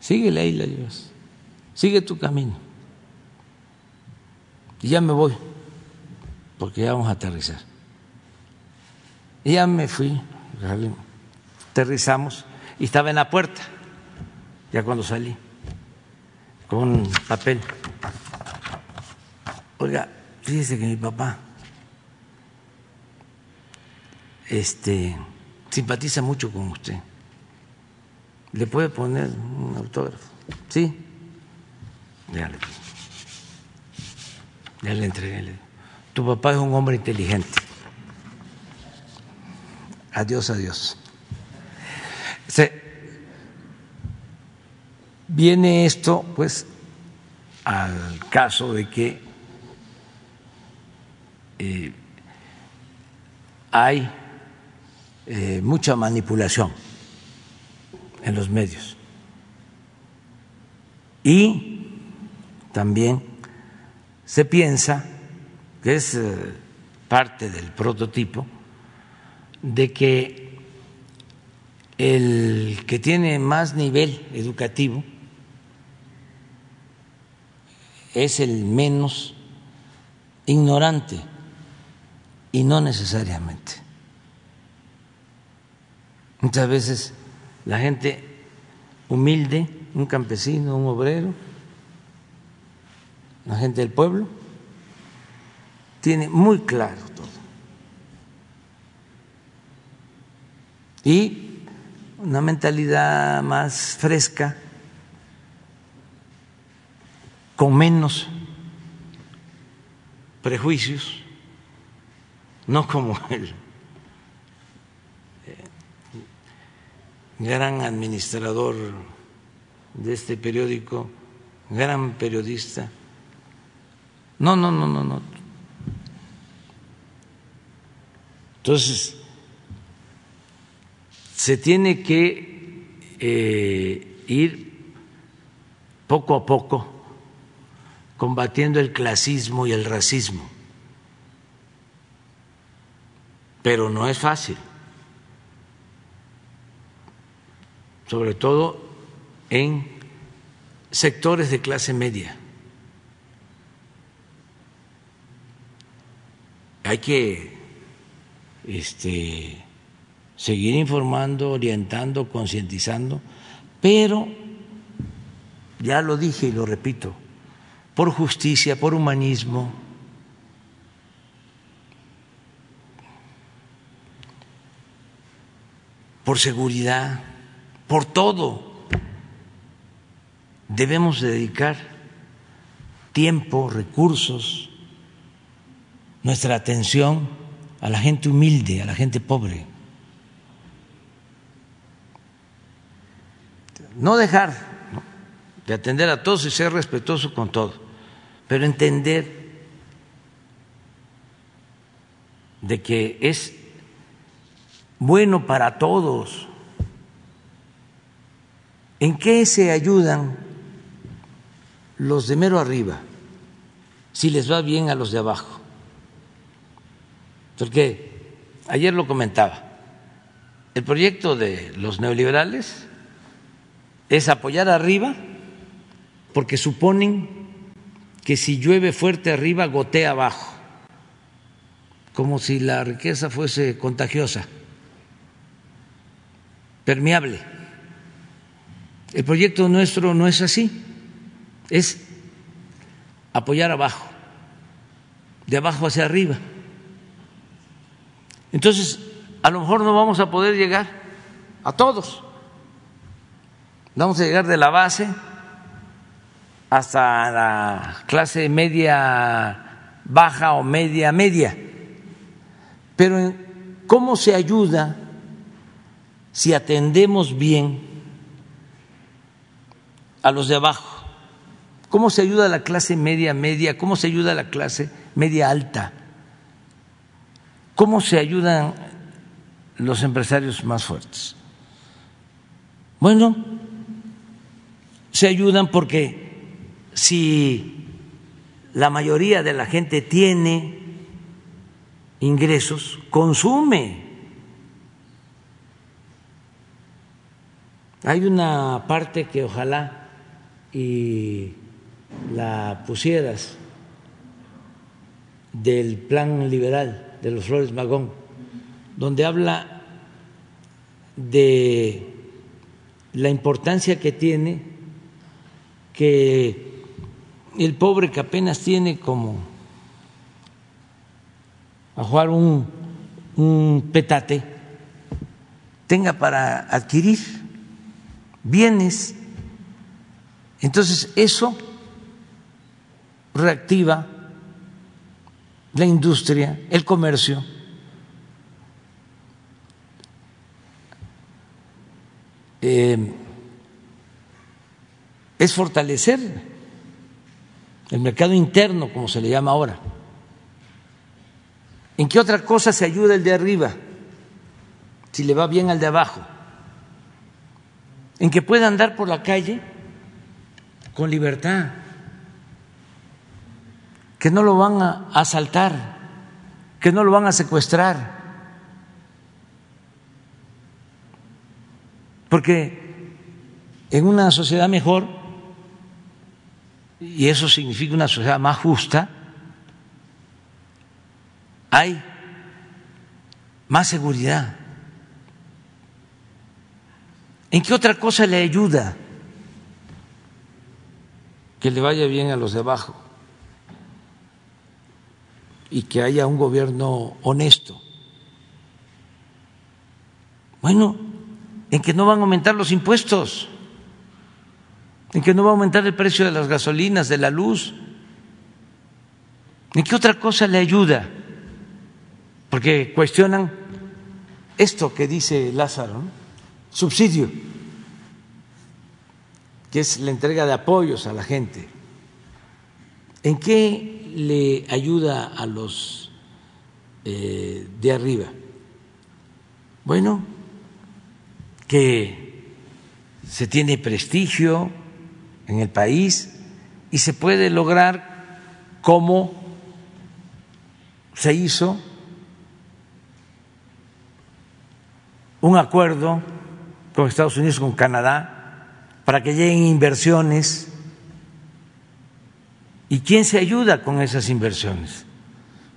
Síguele ahí la. Sigue tu camino y ya me voy, porque ya vamos a aterrizar. Y ya me fui, aterrizamos y estaba en la puerta, ya cuando salí, con papel. Oiga, fíjese que mi papá este, simpatiza mucho con usted. ¿Le puede poner un autógrafo? ¿Sí? Ya le, ya le entregué. Tu papá es un hombre inteligente. Adiós, adiós. Se, viene esto, pues, al caso de que eh, hay eh, mucha manipulación en los medios. Y también se piensa, que es eh, parte del prototipo, de que el que tiene más nivel educativo es el menos ignorante y no necesariamente. Muchas veces la gente humilde, un campesino, un obrero, la gente del pueblo, tiene muy claro todo. Y una mentalidad más fresca, con menos prejuicios, no como el eh, gran administrador de este periódico, gran periodista. No, no, no, no, no. Entonces, se tiene que eh, ir poco a poco combatiendo el clasismo y el racismo. Pero no es fácil, sobre todo en sectores de clase media. Hay que este, seguir informando, orientando, concientizando, pero ya lo dije y lo repito, por justicia, por humanismo. por seguridad, por todo. Debemos dedicar tiempo, recursos, nuestra atención a la gente humilde, a la gente pobre. No dejar de atender a todos y ser respetuoso con todos pero entender de que es bueno para todos. ¿En qué se ayudan los de mero arriba si les va bien a los de abajo? Porque ayer lo comentaba, el proyecto de los neoliberales es apoyar arriba porque suponen que si llueve fuerte arriba, gotea abajo, como si la riqueza fuese contagiosa, permeable. El proyecto nuestro no es así, es apoyar abajo, de abajo hacia arriba. Entonces, a lo mejor no vamos a poder llegar a todos, vamos a llegar de la base hasta la clase media baja o media media. Pero ¿cómo se ayuda si atendemos bien a los de abajo? ¿Cómo se ayuda a la clase media media? ¿Cómo se ayuda a la clase media alta? ¿Cómo se ayudan los empresarios más fuertes? Bueno, se ayudan porque si la mayoría de la gente tiene ingresos, consume. Hay una parte que ojalá y la pusieras del plan liberal de los Flores Magón, donde habla de la importancia que tiene que el pobre que apenas tiene como a jugar un, petate, tenga para adquirir bienes. Entonces eso reactiva la industria, el comercio. Eh, es fortalecer el mercado interno, como se le llama ahora. ¿En qué otra cosa se ayuda el de arriba? Si le va bien al de abajo. En que pueda andar por la calle con libertad, que no lo van a asaltar, que no lo van a secuestrar. Porque en una sociedad mejor, y eso significa una sociedad más justa, hay más seguridad. ¿En qué otra cosa le ayuda que le vaya bien a los de abajo y que haya un gobierno honesto? Bueno, en que no van a aumentar los impuestos, en que no va a aumentar el precio de las gasolinas, de la luz. ¿En qué otra cosa le ayuda? porque cuestionan esto que dice Lázaro, subsidio, que es la entrega de apoyos a la gente. ¿En qué le ayuda a los eh, de arriba? Bueno, que se tiene prestigio en el país y se puede lograr como se hizo un acuerdo con Estados Unidos, con Canadá, para que lleguen inversiones. ¿Y quién se ayuda con esas inversiones?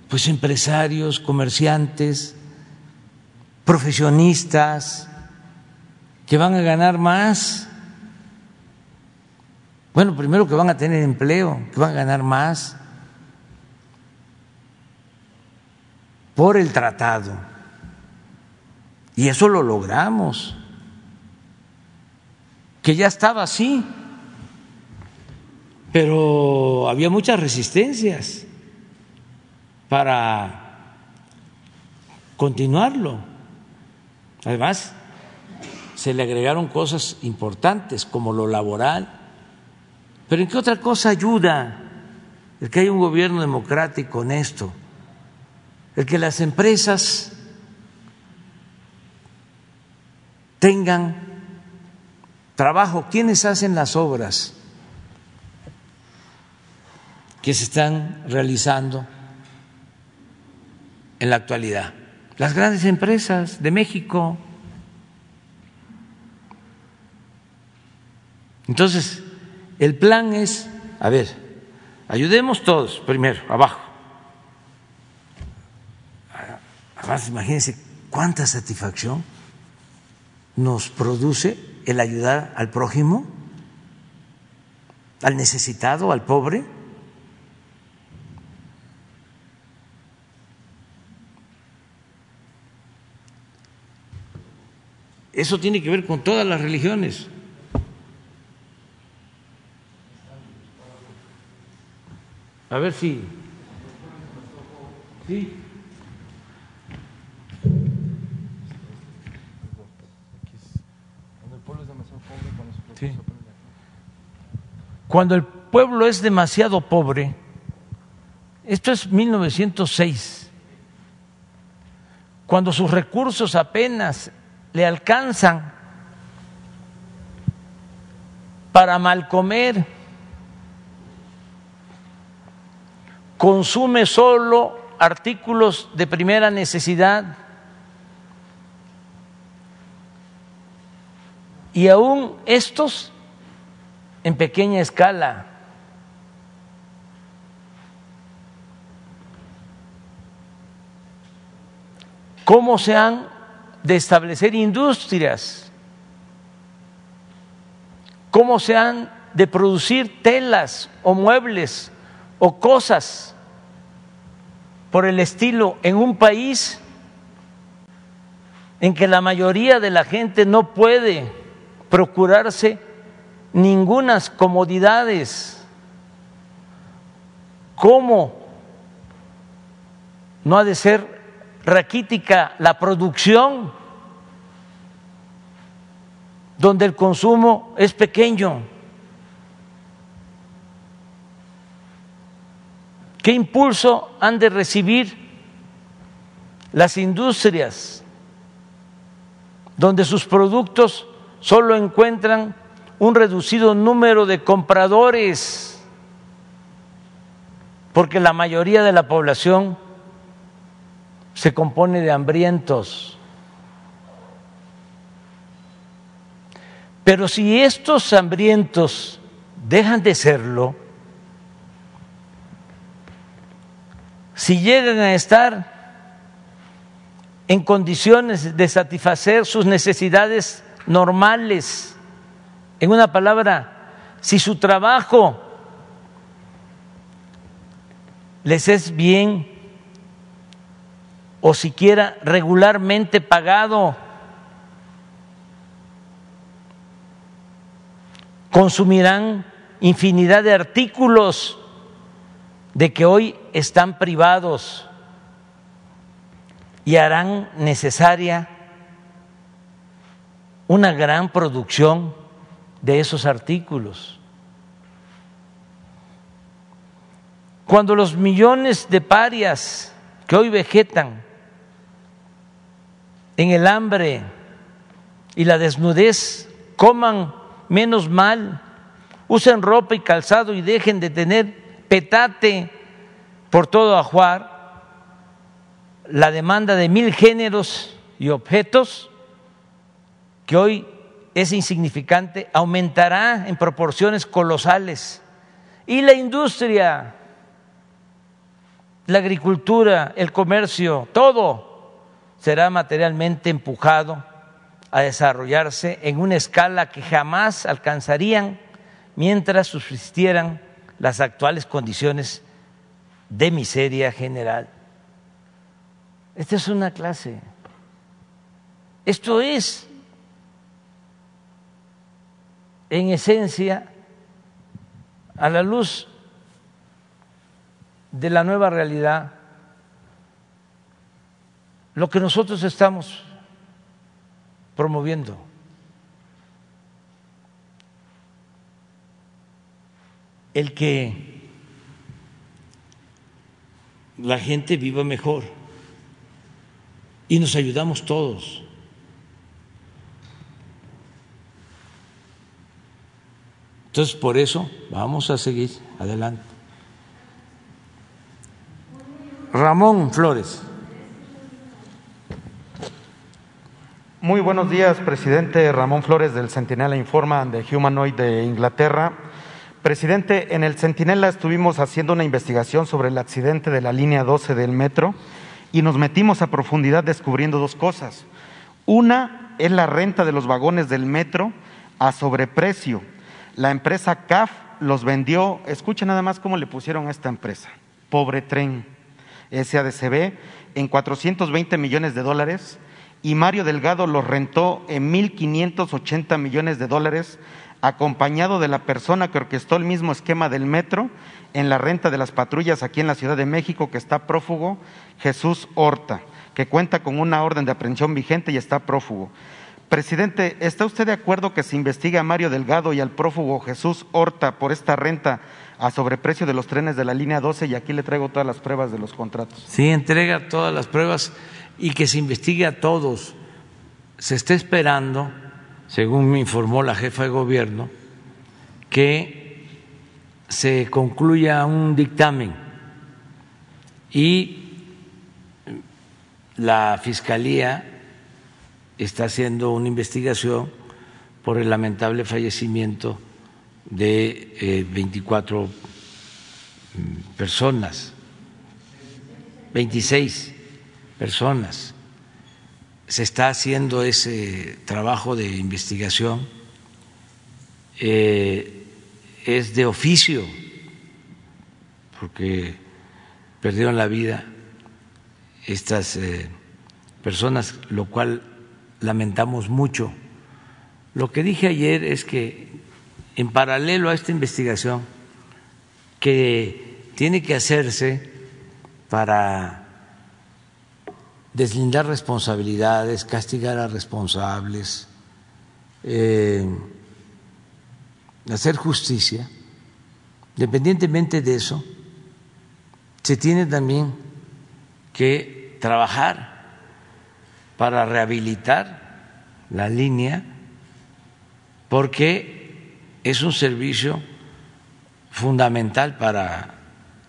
Pues empresarios, comerciantes, profesionistas, que van a ganar más. Bueno, primero que van a tener empleo, que van a ganar más por el tratado. Y eso lo logramos, que ya estaba así, pero había muchas resistencias para continuarlo. Además, se le agregaron cosas importantes como lo laboral. Pero ¿en qué otra cosa ayuda el que haya un gobierno democrático honesto? El que las empresas tengan trabajo. ¿Quiénes hacen las obras que se están realizando en la actualidad? Las grandes empresas de México. Entonces, el plan es, a ver, ayudemos todos primero, abajo. Además, imagínense cuánta satisfacción nos produce el ayudar al prójimo, al necesitado, al pobre. Eso tiene que ver con todas las religiones. A ver si. Sí. Cuando el pueblo es demasiado pobre, esto es 1906, cuando sus recursos apenas le alcanzan para mal comer, consume solo artículos de primera necesidad y aún estos en pequeña escala. ¿Cómo se han de establecer industrias? ¿Cómo se han de producir telas o muebles o cosas por el estilo en un país en que la mayoría de la gente no puede procurarse ningunas comodidades. ¿Cómo no ha de ser raquítica la producción donde el consumo es pequeño? ¿Qué impulso han de recibir las industrias donde sus productos solo encuentran un reducido número de compradores? Porque la mayoría de la población se compone de hambrientos. Pero si estos hambrientos dejan de serlo, si llegan a estar en condiciones de satisfacer sus necesidades normales, en una palabra, si su trabajo les es bien o siquiera regularmente pagado, consumirán infinidad de artículos de que hoy están privados y harán necesaria una gran producción de esos artículos. Cuando los millones de parias que hoy vegetan en el hambre y la desnudez coman menos mal, usen ropa y calzado y dejen de tener petate por todo ajuar, la demanda de mil géneros y objetos, que hoy es insignificante, aumentará en proporciones colosales. Y la industria, la agricultura, el comercio, todo será materialmente empujado a desarrollarse en una escala que jamás alcanzarían mientras subsistieran las actuales condiciones de miseria general. Esta es una clase. Esto es, en esencia, a la luz de la nueva realidad, lo que nosotros estamos promoviendo. El que la gente viva mejor y nos ayudamos todos. Entonces, por eso vamos a seguir adelante. Ramón Flores. Muy buenos días, presidente Ramón Flores del Centinela Informa de Humanoid de Inglaterra. Presidente, en el Centinela estuvimos haciendo una investigación sobre el accidente de la línea 12 del metro y nos metimos a profundidad descubriendo dos cosas. Una es la renta de los vagones del metro a sobreprecio. La empresa CAF los vendió, escucha nada más cómo le pusieron a esta empresa, Pobre Tren, SADCB, en 420 millones de dólares y Mario Delgado los rentó en 1.580 millones de dólares acompañado de la persona que orquestó el mismo esquema del metro en la renta de las patrullas aquí en la Ciudad de México, que está prófugo, Jesús Horta, que cuenta con una orden de aprehensión vigente y está prófugo. Presidente, ¿está usted de acuerdo que se investigue a Mario Delgado y al prófugo Jesús Horta por esta renta a sobreprecio de los trenes de la línea 12? Y aquí le traigo todas las pruebas de los contratos. Sí, entrega todas las pruebas y que se investigue a todos. Se está esperando según me informó la jefa de gobierno, que se concluya un dictamen y la Fiscalía está haciendo una investigación por el lamentable fallecimiento de 24 eh, personas, 26 personas se está haciendo ese trabajo de investigación, eh, es de oficio, porque perdieron la vida estas eh, personas, lo cual lamentamos mucho. Lo que dije ayer es que en paralelo a esta investigación que tiene que hacerse para deslindar responsabilidades, castigar a responsables, eh, hacer justicia, independientemente de eso, se tiene también que trabajar para rehabilitar la línea porque es un servicio fundamental para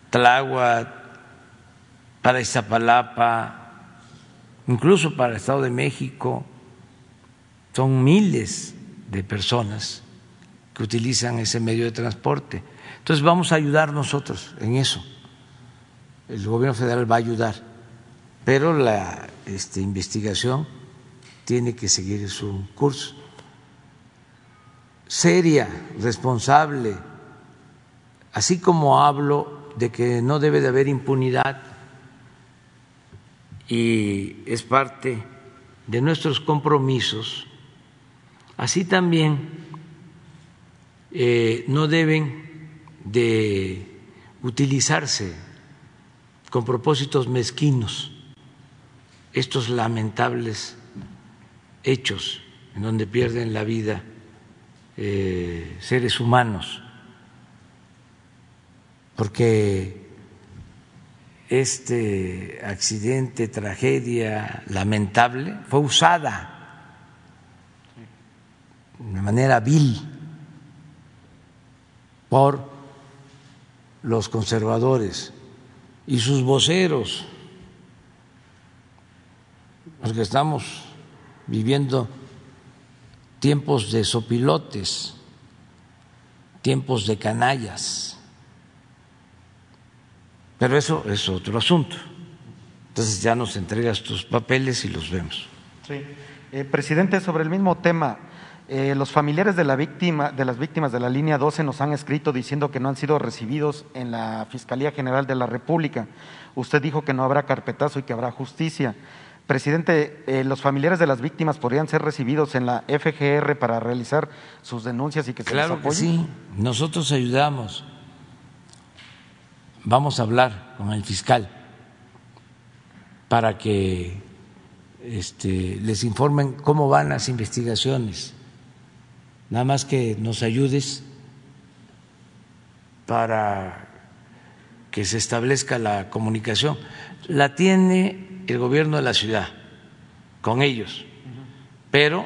Tláhuac, para Iztapalapa, incluso para el Estado de México. Son miles de personas que utilizan ese medio de transporte. Entonces vamos a ayudar nosotros en eso. El gobierno federal va a ayudar, pero la este, investigación tiene que seguir su curso. Seria, responsable, así como hablo de que no debe de haber impunidad y es parte de nuestros compromisos, así también eh, no deben de utilizarse con propósitos mezquinos estos lamentables hechos en donde pierden la vida eh, seres humanos, porque este accidente, tragedia lamentable, fue usada de manera vil por los conservadores y sus voceros, porque estamos viviendo tiempos de sopilotes, tiempos de canallas, pero eso es otro asunto. Entonces ya nos entregas tus papeles y los vemos. Sí. Eh, presidente, sobre el mismo tema, eh, los familiares de, la víctima, de las víctimas de la línea 12 nos han escrito diciendo que no han sido recibidos en la Fiscalía General de la República. Usted dijo que no habrá carpetazo y que habrá justicia. Presidente, eh, los familiares de las víctimas podrían ser recibidos en la FGR para realizar sus denuncias y que se claro les apoye. Que sí, nosotros ayudamos. Vamos a hablar con el fiscal para que este, les informen cómo van las investigaciones nada más que nos ayudes para que se establezca la comunicación. La tiene el gobierno de la ciudad con ellos, pero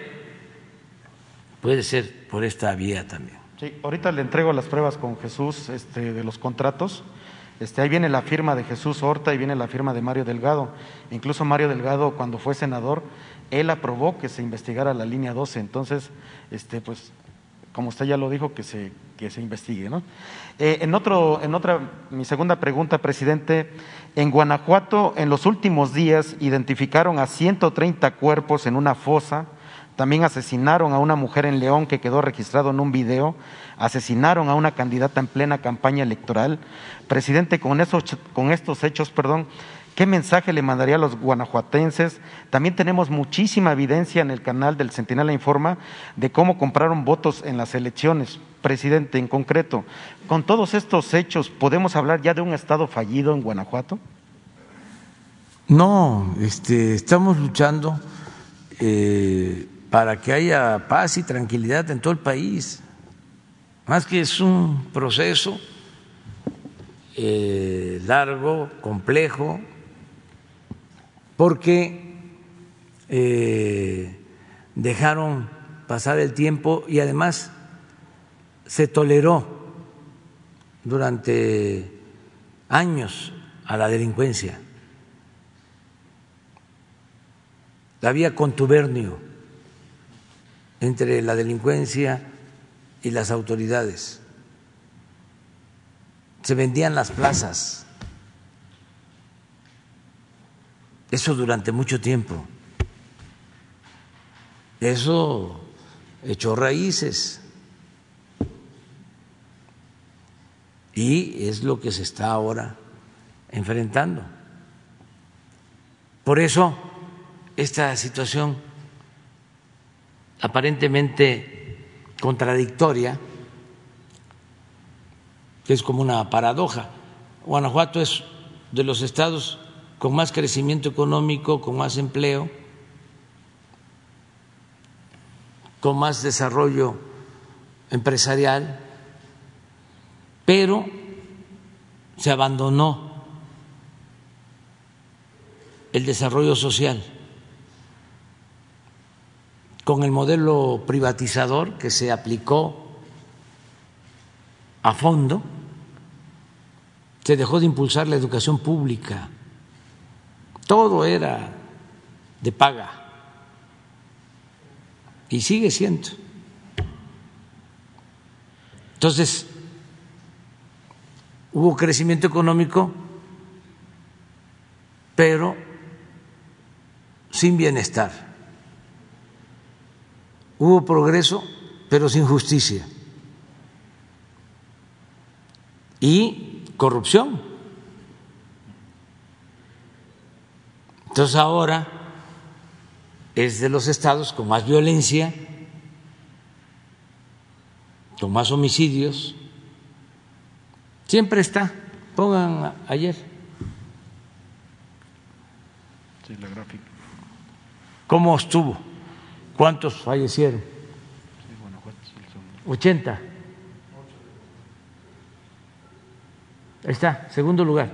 puede ser por esta vía también. Sí, ahorita le entrego las pruebas con Jesús este, de los contratos. Este, ahí viene la firma de Jesús Horta y viene la firma de Mario Delgado. Incluso Mario Delgado, cuando fue senador, él aprobó que se investigara la línea 12. Entonces, este, pues, como usted ya lo dijo, que se, que se investigue. ¿no? Eh, en, otro, en otra, mi segunda pregunta, presidente, en Guanajuato en los últimos días identificaron a 130 cuerpos en una fosa, también asesinaron a una mujer en León que quedó registrado en un video, asesinaron a una candidata en plena campaña electoral. Presidente, con, esos, con estos hechos, perdón, ¿Qué mensaje le mandaría a los guanajuatenses? También tenemos muchísima evidencia en el canal del Centinela Informa de cómo compraron votos en las elecciones. Presidente, en concreto, con todos estos hechos, ¿podemos hablar ya de un Estado fallido en Guanajuato? No, este, estamos luchando eh, para que haya paz y tranquilidad en todo el país. Más que es un proceso eh, largo, complejo, porque eh, dejaron pasar el tiempo y además se toleró durante años a la delincuencia. Había contubernio entre la delincuencia y las autoridades. Se vendían las plazas Eso durante mucho tiempo. Eso echó raíces. Y es lo que se está ahora enfrentando. Por eso, esta situación aparentemente contradictoria, que es como una paradoja. Guanajuato es de los estados con más crecimiento económico, con más empleo, con más desarrollo empresarial, pero se abandonó el desarrollo social con el modelo privatizador que se aplicó a fondo, se dejó de impulsar la educación pública, todo era de paga y sigue siendo. Entonces, hubo crecimiento económico, pero sin bienestar. Hubo progreso, pero sin justicia. Y corrupción. Entonces ahora es de los estados con más violencia, con más homicidios. Siempre está. Pongan ayer. Sí, la gráfica. ¿Cómo estuvo? ¿Cuántos fallecieron? Sí, Guanajuato, sí, son- 80. Ahí está, segundo lugar.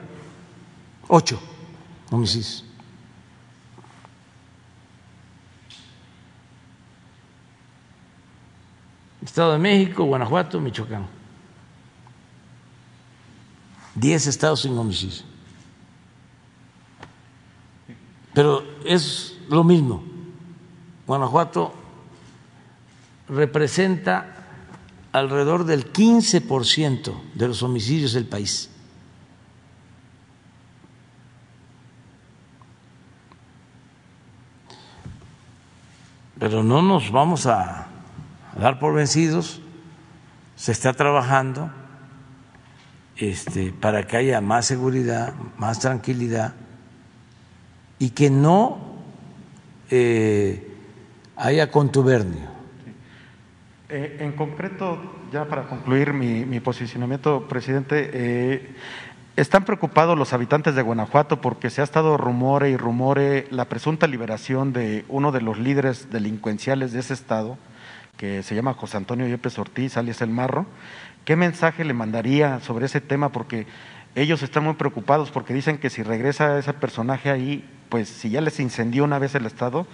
Ocho homicidios. Estado de México, Guanajuato, Michoacán. Diez estados sin homicidio. Pero es lo mismo. Guanajuato representa alrededor del 15% de los homicidios del país. Pero no nos vamos a dar por vencidos, se está trabajando este, para que haya más seguridad, más tranquilidad y que no eh, haya contubernio. Eh, en concreto, ya para concluir mi, mi posicionamiento, presidente, eh, están preocupados los habitantes de Guanajuato porque se ha estado rumore y rumore la presunta liberación de uno de los líderes delincuenciales de ese estado, que se llama José Antonio Yepes Ortiz, alias El Marro. ¿Qué mensaje le mandaría sobre ese tema? Porque ellos están muy preocupados porque dicen que si regresa ese personaje ahí, pues si ya les incendió una vez el estado,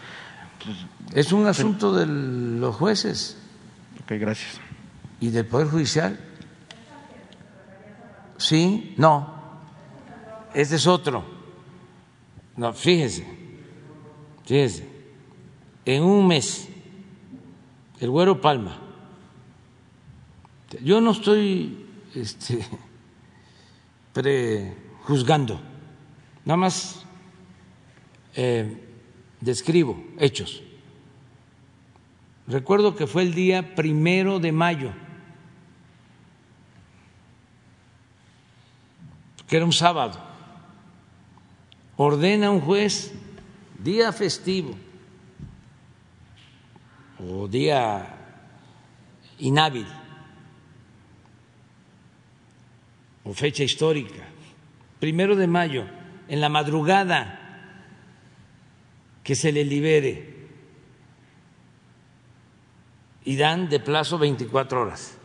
Es un asunto de los jueces ok, gracias. y del Poder Judicial. Sí, no. Este es otro. No, fíjese, fíjese. En un mes, el Güero Palma. Yo no estoy este, prejuzgando, nada más eh, describo hechos. Recuerdo que fue el día primero de mayo, que era un sábado. Ordena un juez día festivo o día inhábil o fecha histórica, primero de mayo, en la madrugada, que se le libere y dan de plazo 24 horas.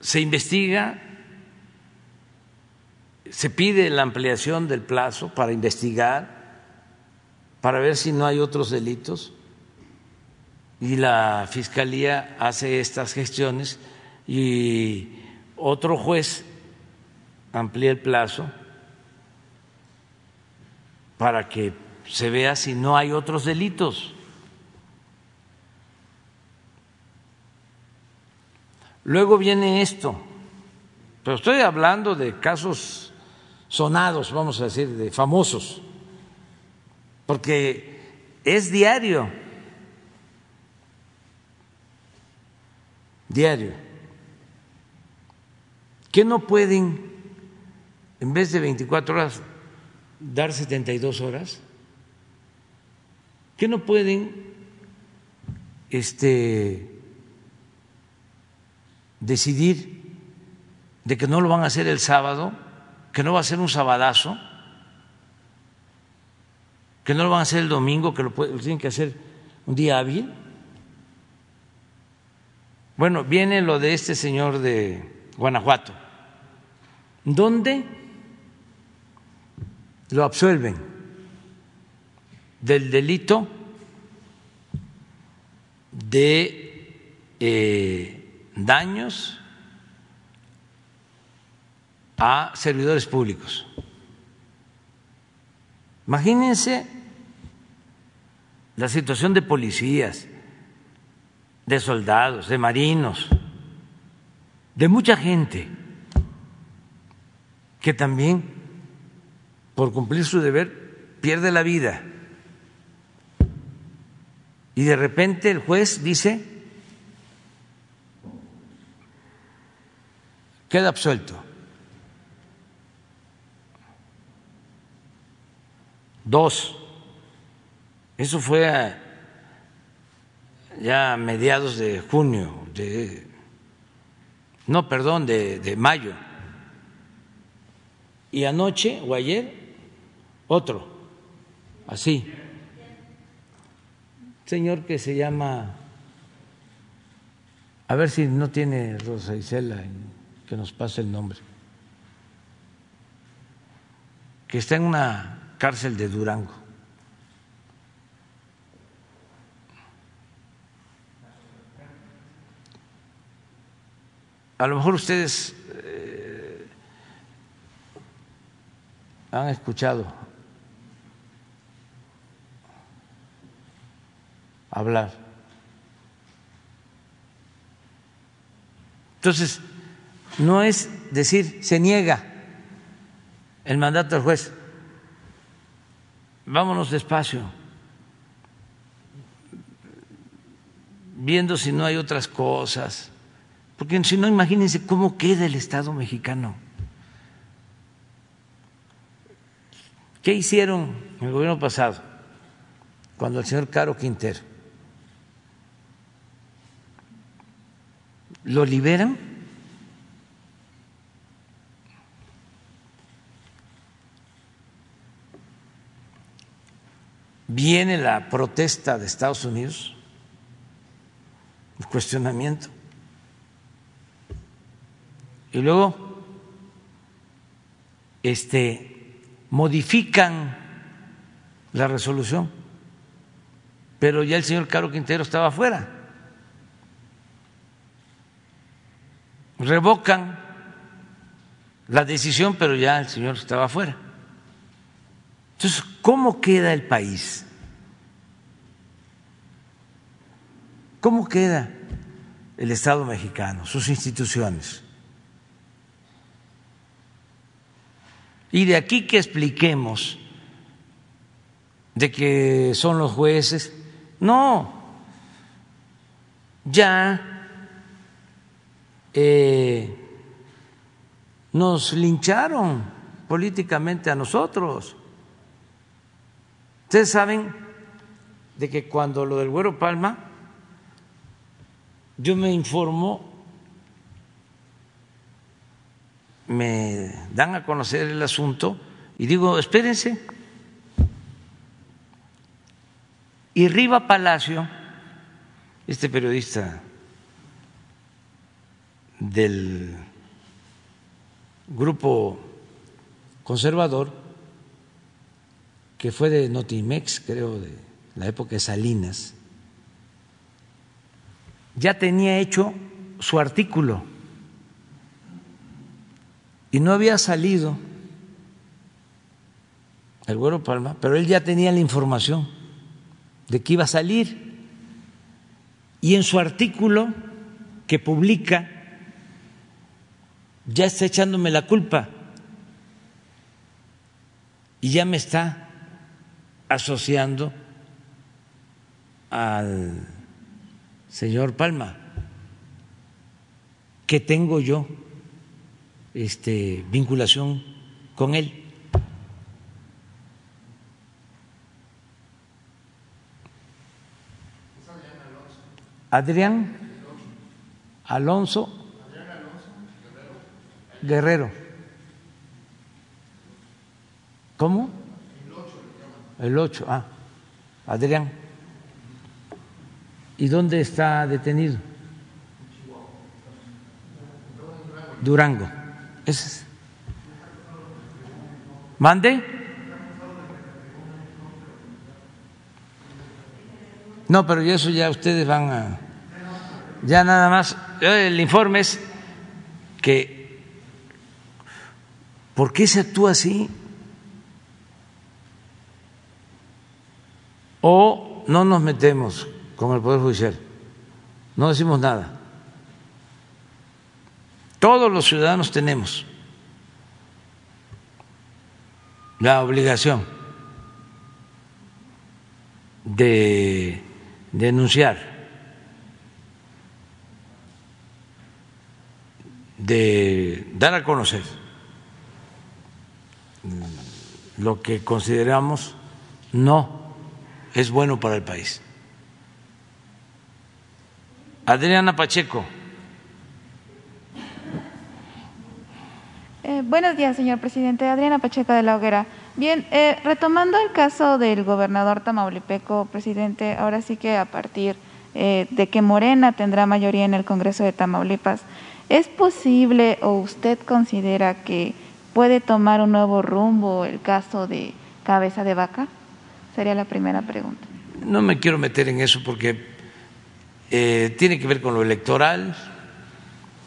Se investiga, se pide la ampliación del plazo para investigar, para ver si no hay otros delitos y la Fiscalía hace estas gestiones y otro juez amplía el plazo para que se vea si no hay otros delitos. Luego viene esto, pero estoy hablando de casos sonados, vamos a decir, de famosos, porque es diario, diario, que no pueden en vez de 24 horas, dar 72 horas? ¿Qué no pueden este, decidir de que no lo van a hacer el sábado, que no va a ser un sabadazo, que no lo van a hacer el domingo, que lo, lo tienen que hacer un día hábil? Bueno, viene lo de este señor de Guanajuato, ¿Dónde lo absuelven del delito de eh, daños a servidores públicos. Imagínense la situación de policías, de soldados, de marinos, de mucha gente que también, por cumplir su deber, pierde la vida. Y de repente el juez dice, queda absuelto. Dos, eso fue a, ya a mediados de junio, de, no, perdón, de, de mayo. Y anoche o ayer, otro, así. Señor que se llama, a ver si no tiene Rosa Isela, que nos pase el nombre, que está en una cárcel de Durango. A lo mejor ustedes han escuchado hablar. Entonces, no es decir, se niega el mandato del juez. Vámonos despacio, viendo si no hay otras cosas porque si no, imagínense cómo queda el Estado mexicano. ¿Qué hicieron en el gobierno pasado cuando el señor Caro Quintero. Lo liberan? Viene la protesta de Estados Unidos, el cuestionamiento y luego este, modifican la resolución, pero ya el señor Caro Quintero estaba afuera. Revocan la decisión, pero ya el señor estaba afuera. Entonces, ¿cómo queda el país? ¿Cómo queda el Estado mexicano, sus instituciones? Y de aquí que expliquemos de que son los jueces, no, ya eh, nos lincharon políticamente a nosotros. Ustedes saben de que cuando lo del Güero Palma, yo me informo me dan a conocer el asunto y digo, espérense. Y Riva Palacio, este periodista del grupo conservador, que fue de Notimex, creo, de la época de Salinas, ya tenía hecho su artículo y no había salido. El Güero Palma, pero él ya tenía la información de que iba a salir. Y en su artículo que publica, ya está echándome la culpa. Y ya me está asociando al señor Palma, que tengo yo este, vinculación con él. Adrián Alonso Guerrero. ¿Cómo? El 8, ah, Adrián. ¿Y dónde está detenido? Durango. ¿Ese es? ¿Mande? No, pero eso ya ustedes van a... Ya nada más, el informe es que... ¿Por qué se actúa así? O no nos metemos con el Poder Judicial, no decimos nada. Todos los ciudadanos tenemos la obligación de denunciar, de dar a conocer lo que consideramos no es bueno para el país. Adriana Pacheco. Eh, buenos días, señor presidente. Adriana Pacheco de la Hoguera. Bien, eh, retomando el caso del gobernador tamaulipeco, presidente, ahora sí que a partir eh, de que Morena tendrá mayoría en el Congreso de Tamaulipas, ¿es posible o usted considera que puede tomar un nuevo rumbo el caso de cabeza de vaca? Sería la primera pregunta. No me quiero meter en eso porque eh, tiene que ver con lo electoral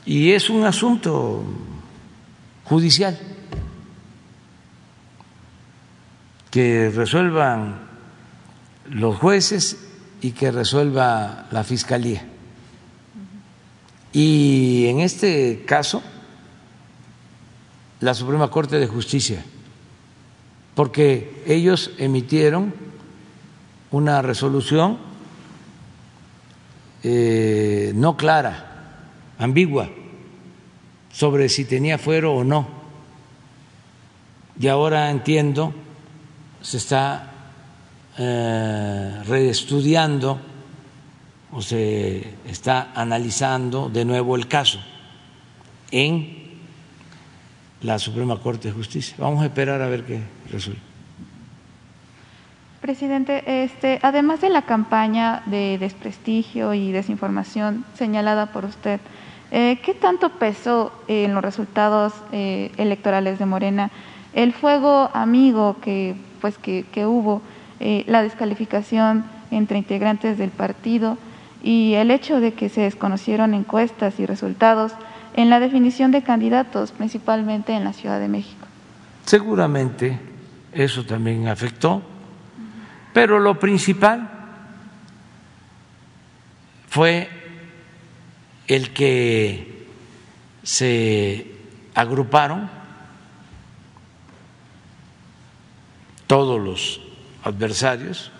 y es un asunto judicial. que resuelvan los jueces y que resuelva la fiscalía. Y en este caso, la Suprema Corte de Justicia, porque ellos emitieron una resolución eh, no clara, ambigua, sobre si tenía fuero o no. Y ahora entiendo se está eh, reestudiando o se está analizando de nuevo el caso en la Suprema Corte de Justicia. Vamos a esperar a ver qué resuelve. Presidente, este, además de la campaña de desprestigio y desinformación señalada por usted, eh, ¿qué tanto pesó en los resultados eh, electorales de Morena el fuego amigo que pues que, hubo, eh, la descalificación entre integrantes del partido y el hecho de que se desconocieron encuestas y resultados en la definición de candidatos, principalmente en la Ciudad de México. Seguramente eso también afectó, pero lo principal fue el que se agruparon todos los adversarios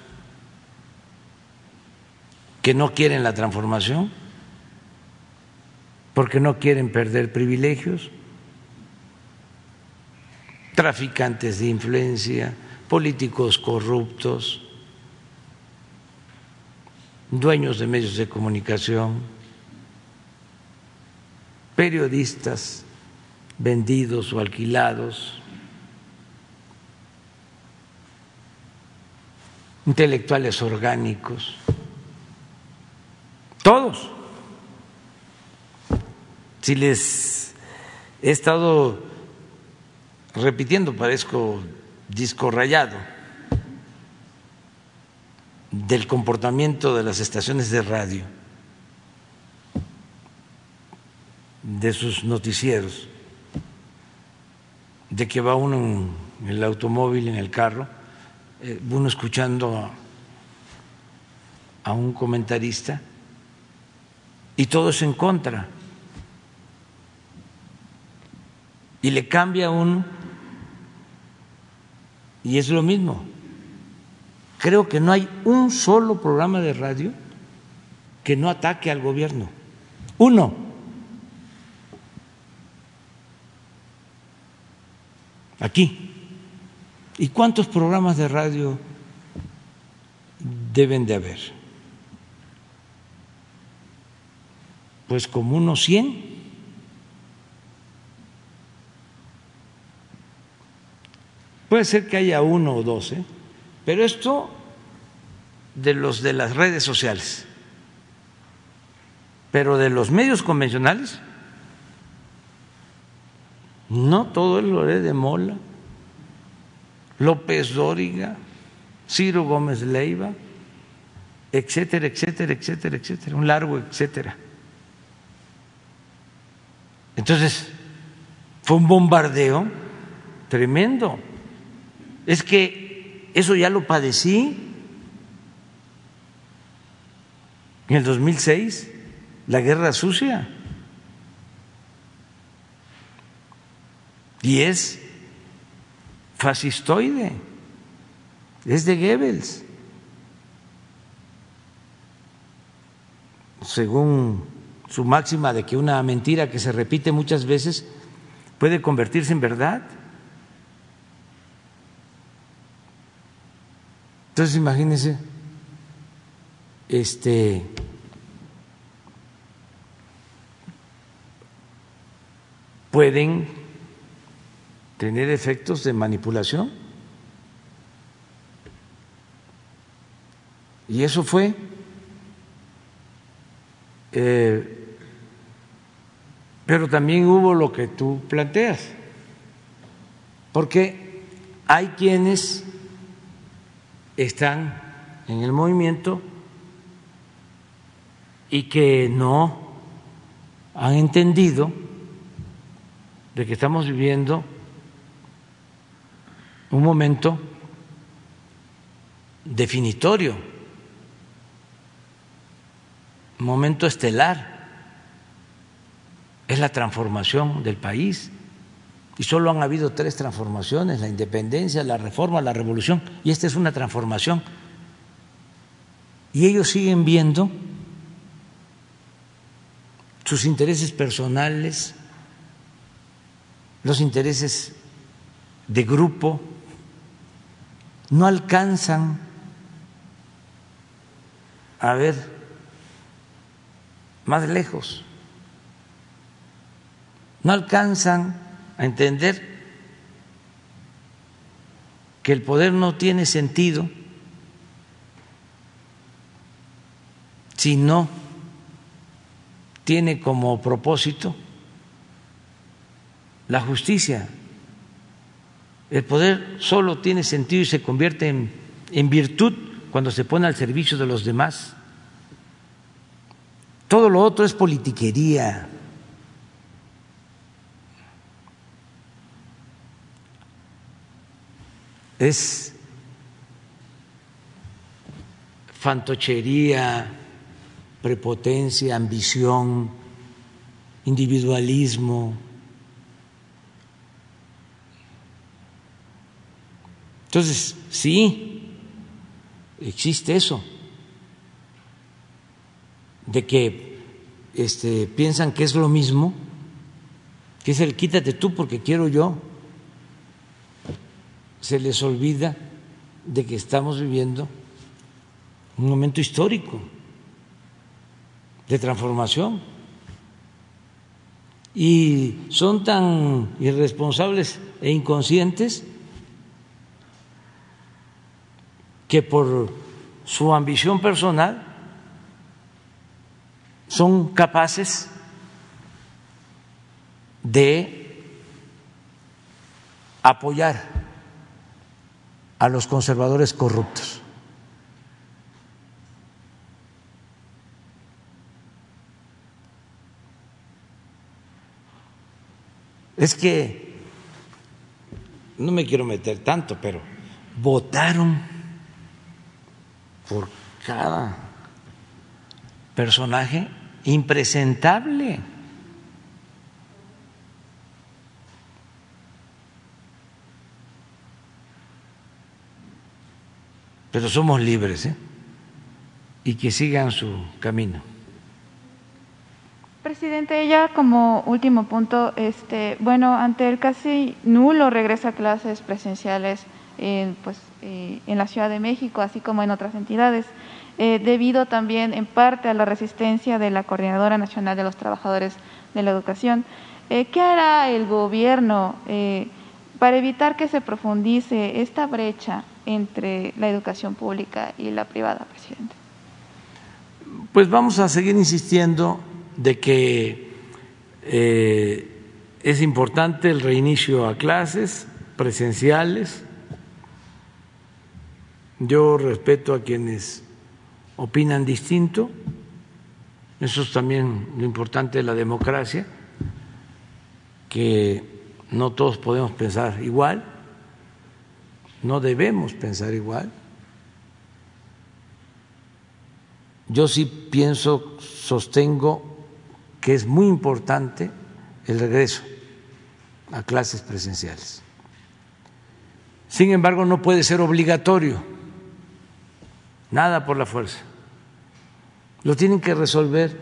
que no quieren la transformación, porque no quieren perder privilegios, traficantes de influencia, políticos corruptos, dueños de medios de comunicación, periodistas vendidos o alquilados, intelectuales orgánicos, todos. Si les he estado repitiendo, parezco disco rayado, del comportamiento de las estaciones de radio, de sus noticieros, de que va uno en el automóvil, en el carro, eh, uno escuchando a, un comentarista y todo es en contra. Y le cambia un y es lo mismo. Creo que no hay un solo programa de radio que no ataque al gobierno. Uno. Aquí. ¿Y cuántos programas de radio deben de haber? Pues como unos 100. Puede ser que haya uno o dos, ¿eh? pero esto de los de las redes sociales, pero de los medios convencionales, no todo el Loré de Mola, López Dóriga, Ciro Gómez Leiva, etcétera, etcétera, etcétera, etcétera, un largo etcétera. Entonces, fue un bombardeo tremendo. Es que eso ya lo padecí en el 2006, la guerra sucia. Y es fascistoide, es de Goebbels. Según su máxima de que una mentira que se repite muchas veces puede convertirse en verdad. Entonces imagínense, este, pueden tener efectos de manipulación. Y eso fue eh, pero también hubo lo que tú planteas, porque hay quienes están en el movimiento y que no han entendido de que estamos viviendo un momento definitorio, un momento estelar. Es la transformación del país. Y solo han habido tres transformaciones, la independencia, la reforma, la revolución. Y esta es una transformación. Y ellos siguen viendo sus intereses personales, los intereses de grupo, no alcanzan a ver más lejos, no alcanzan a entender que el poder no tiene sentido si no tiene como propósito la justicia. El poder solo tiene sentido y se convierte en, en virtud cuando se pone al servicio de los demás. Todo lo otro es politiquería. Es fantochería, prepotencia, ambición, individualismo. Entonces, sí, existe eso, de que este, piensan que es lo mismo, que es el quítate tú porque quiero yo. Se les olvida de que estamos viviendo un momento histórico de transformación. Y son tan irresponsables e inconscientes que por su ambición personal son capaces de apoyar a los conservadores corruptos. Es que no me quiero meter tanto, pero votaron por cada personaje impresentable. Pero somos libres ¿eh? y que sigan su camino. Presidente, ya como último punto, este, bueno, ante el casi nulo regreso a clases presenciales pues, eh, en la Ciudad de México, así como en otras entidades, eh, debido también en parte a la resistencia de la Coordinadora Nacional de los Trabajadores de la Educación. Eh, ¿Qué hará el gobierno para evitar que se profundice esta brecha entre la educación pública y la privada, presidente? Pues vamos a seguir insistiendo de que es importante el reinicio a clases presenciales. Yo respeto a quienes opinan distinto. Eso es también lo importante de la democracia, que no todos podemos pensar igual, no debemos pensar igual. Yo sí pienso, sostengo que es muy importante el regreso a clases presenciales. Sin embargo, no puede ser obligatorio nada por la fuerza. Lo tienen que resolver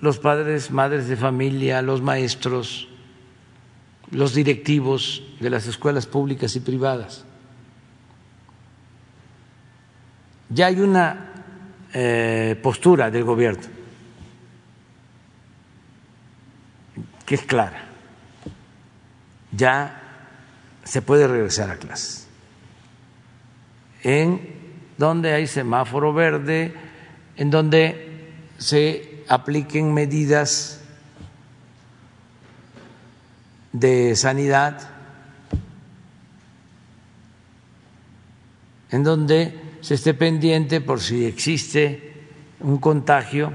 los padres, madres de familia, los maestros, los directivos de las escuelas públicas y privadas. Ya hay una eh, postura del gobierno que es clara. Ya se puede regresar a clases. En donde hay semáforo verde, en donde se apliquen medidas de sanidad, en donde se esté pendiente por si existe un contagio,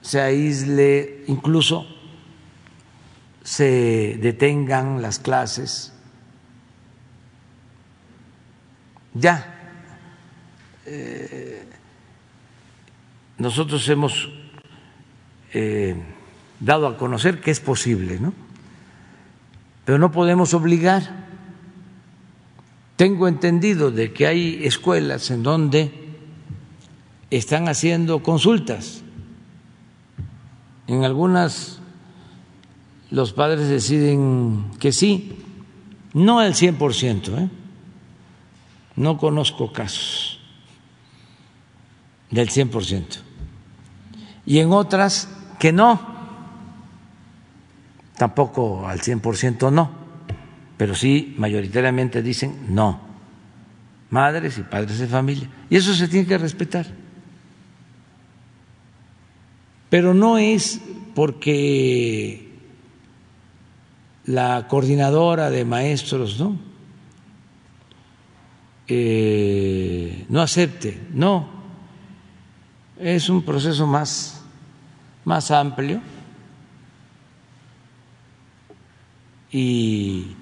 se aísle, incluso se detengan las clases. Ya eh, nosotros hemos eh, dado a conocer que es posible, ¿no? Pero no podemos obligar. Tengo entendido de que hay escuelas en donde están haciendo consultas. En algunas los padres deciden que sí, no al 100%, ¿eh? no conozco casos del 100%. Y en otras que no, tampoco al 100% no, pero sí mayoritariamente dicen no, madres y padres de familia. Y eso se tiene que respetar. Pero no es porque la coordinadora de maestros no, eh, no acepte, no, es un proceso más, más amplio y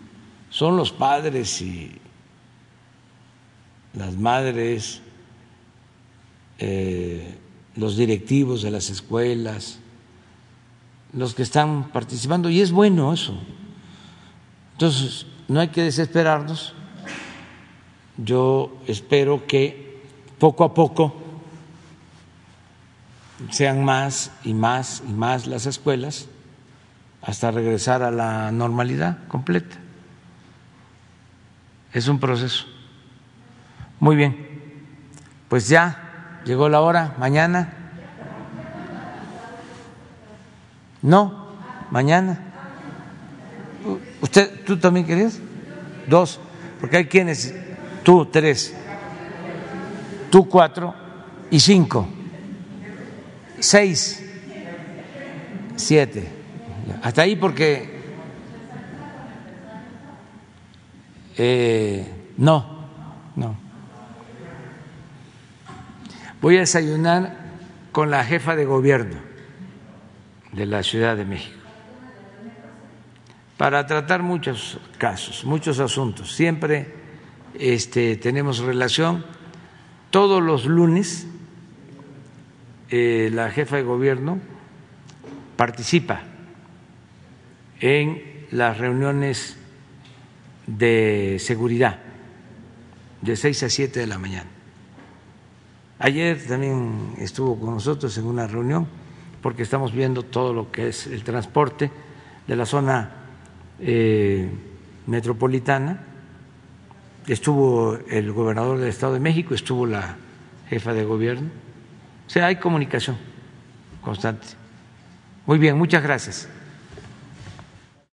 son los padres y las madres, eh, los directivos de las escuelas, los que están participando, y es bueno eso. Entonces, no hay que desesperarnos. Yo espero que poco a poco sean más y más y más las escuelas hasta regresar a la normalidad completa. Es un proceso. Muy bien, pues ya llegó la hora, mañana. No, mañana. ¿Usted, tú también querías? Dos, porque hay quienes, tú tres, tú cuatro y cinco seis, siete. Hasta ahí porque eh, no, no. Voy a desayunar con la jefa de gobierno de la Ciudad de México para tratar muchos casos, muchos asuntos. Siempre este, tenemos relación todos los lunes eh, la jefa de gobierno participa en las reuniones de seguridad de 6 a 7 de la mañana. Ayer también estuvo con nosotros en una reunión porque estamos viendo todo lo que es el transporte de la zona eh, metropolitana. Estuvo el gobernador del Estado de México, estuvo la jefa de gobierno. O sea, hay comunicación constante. Muy bien, muchas gracias.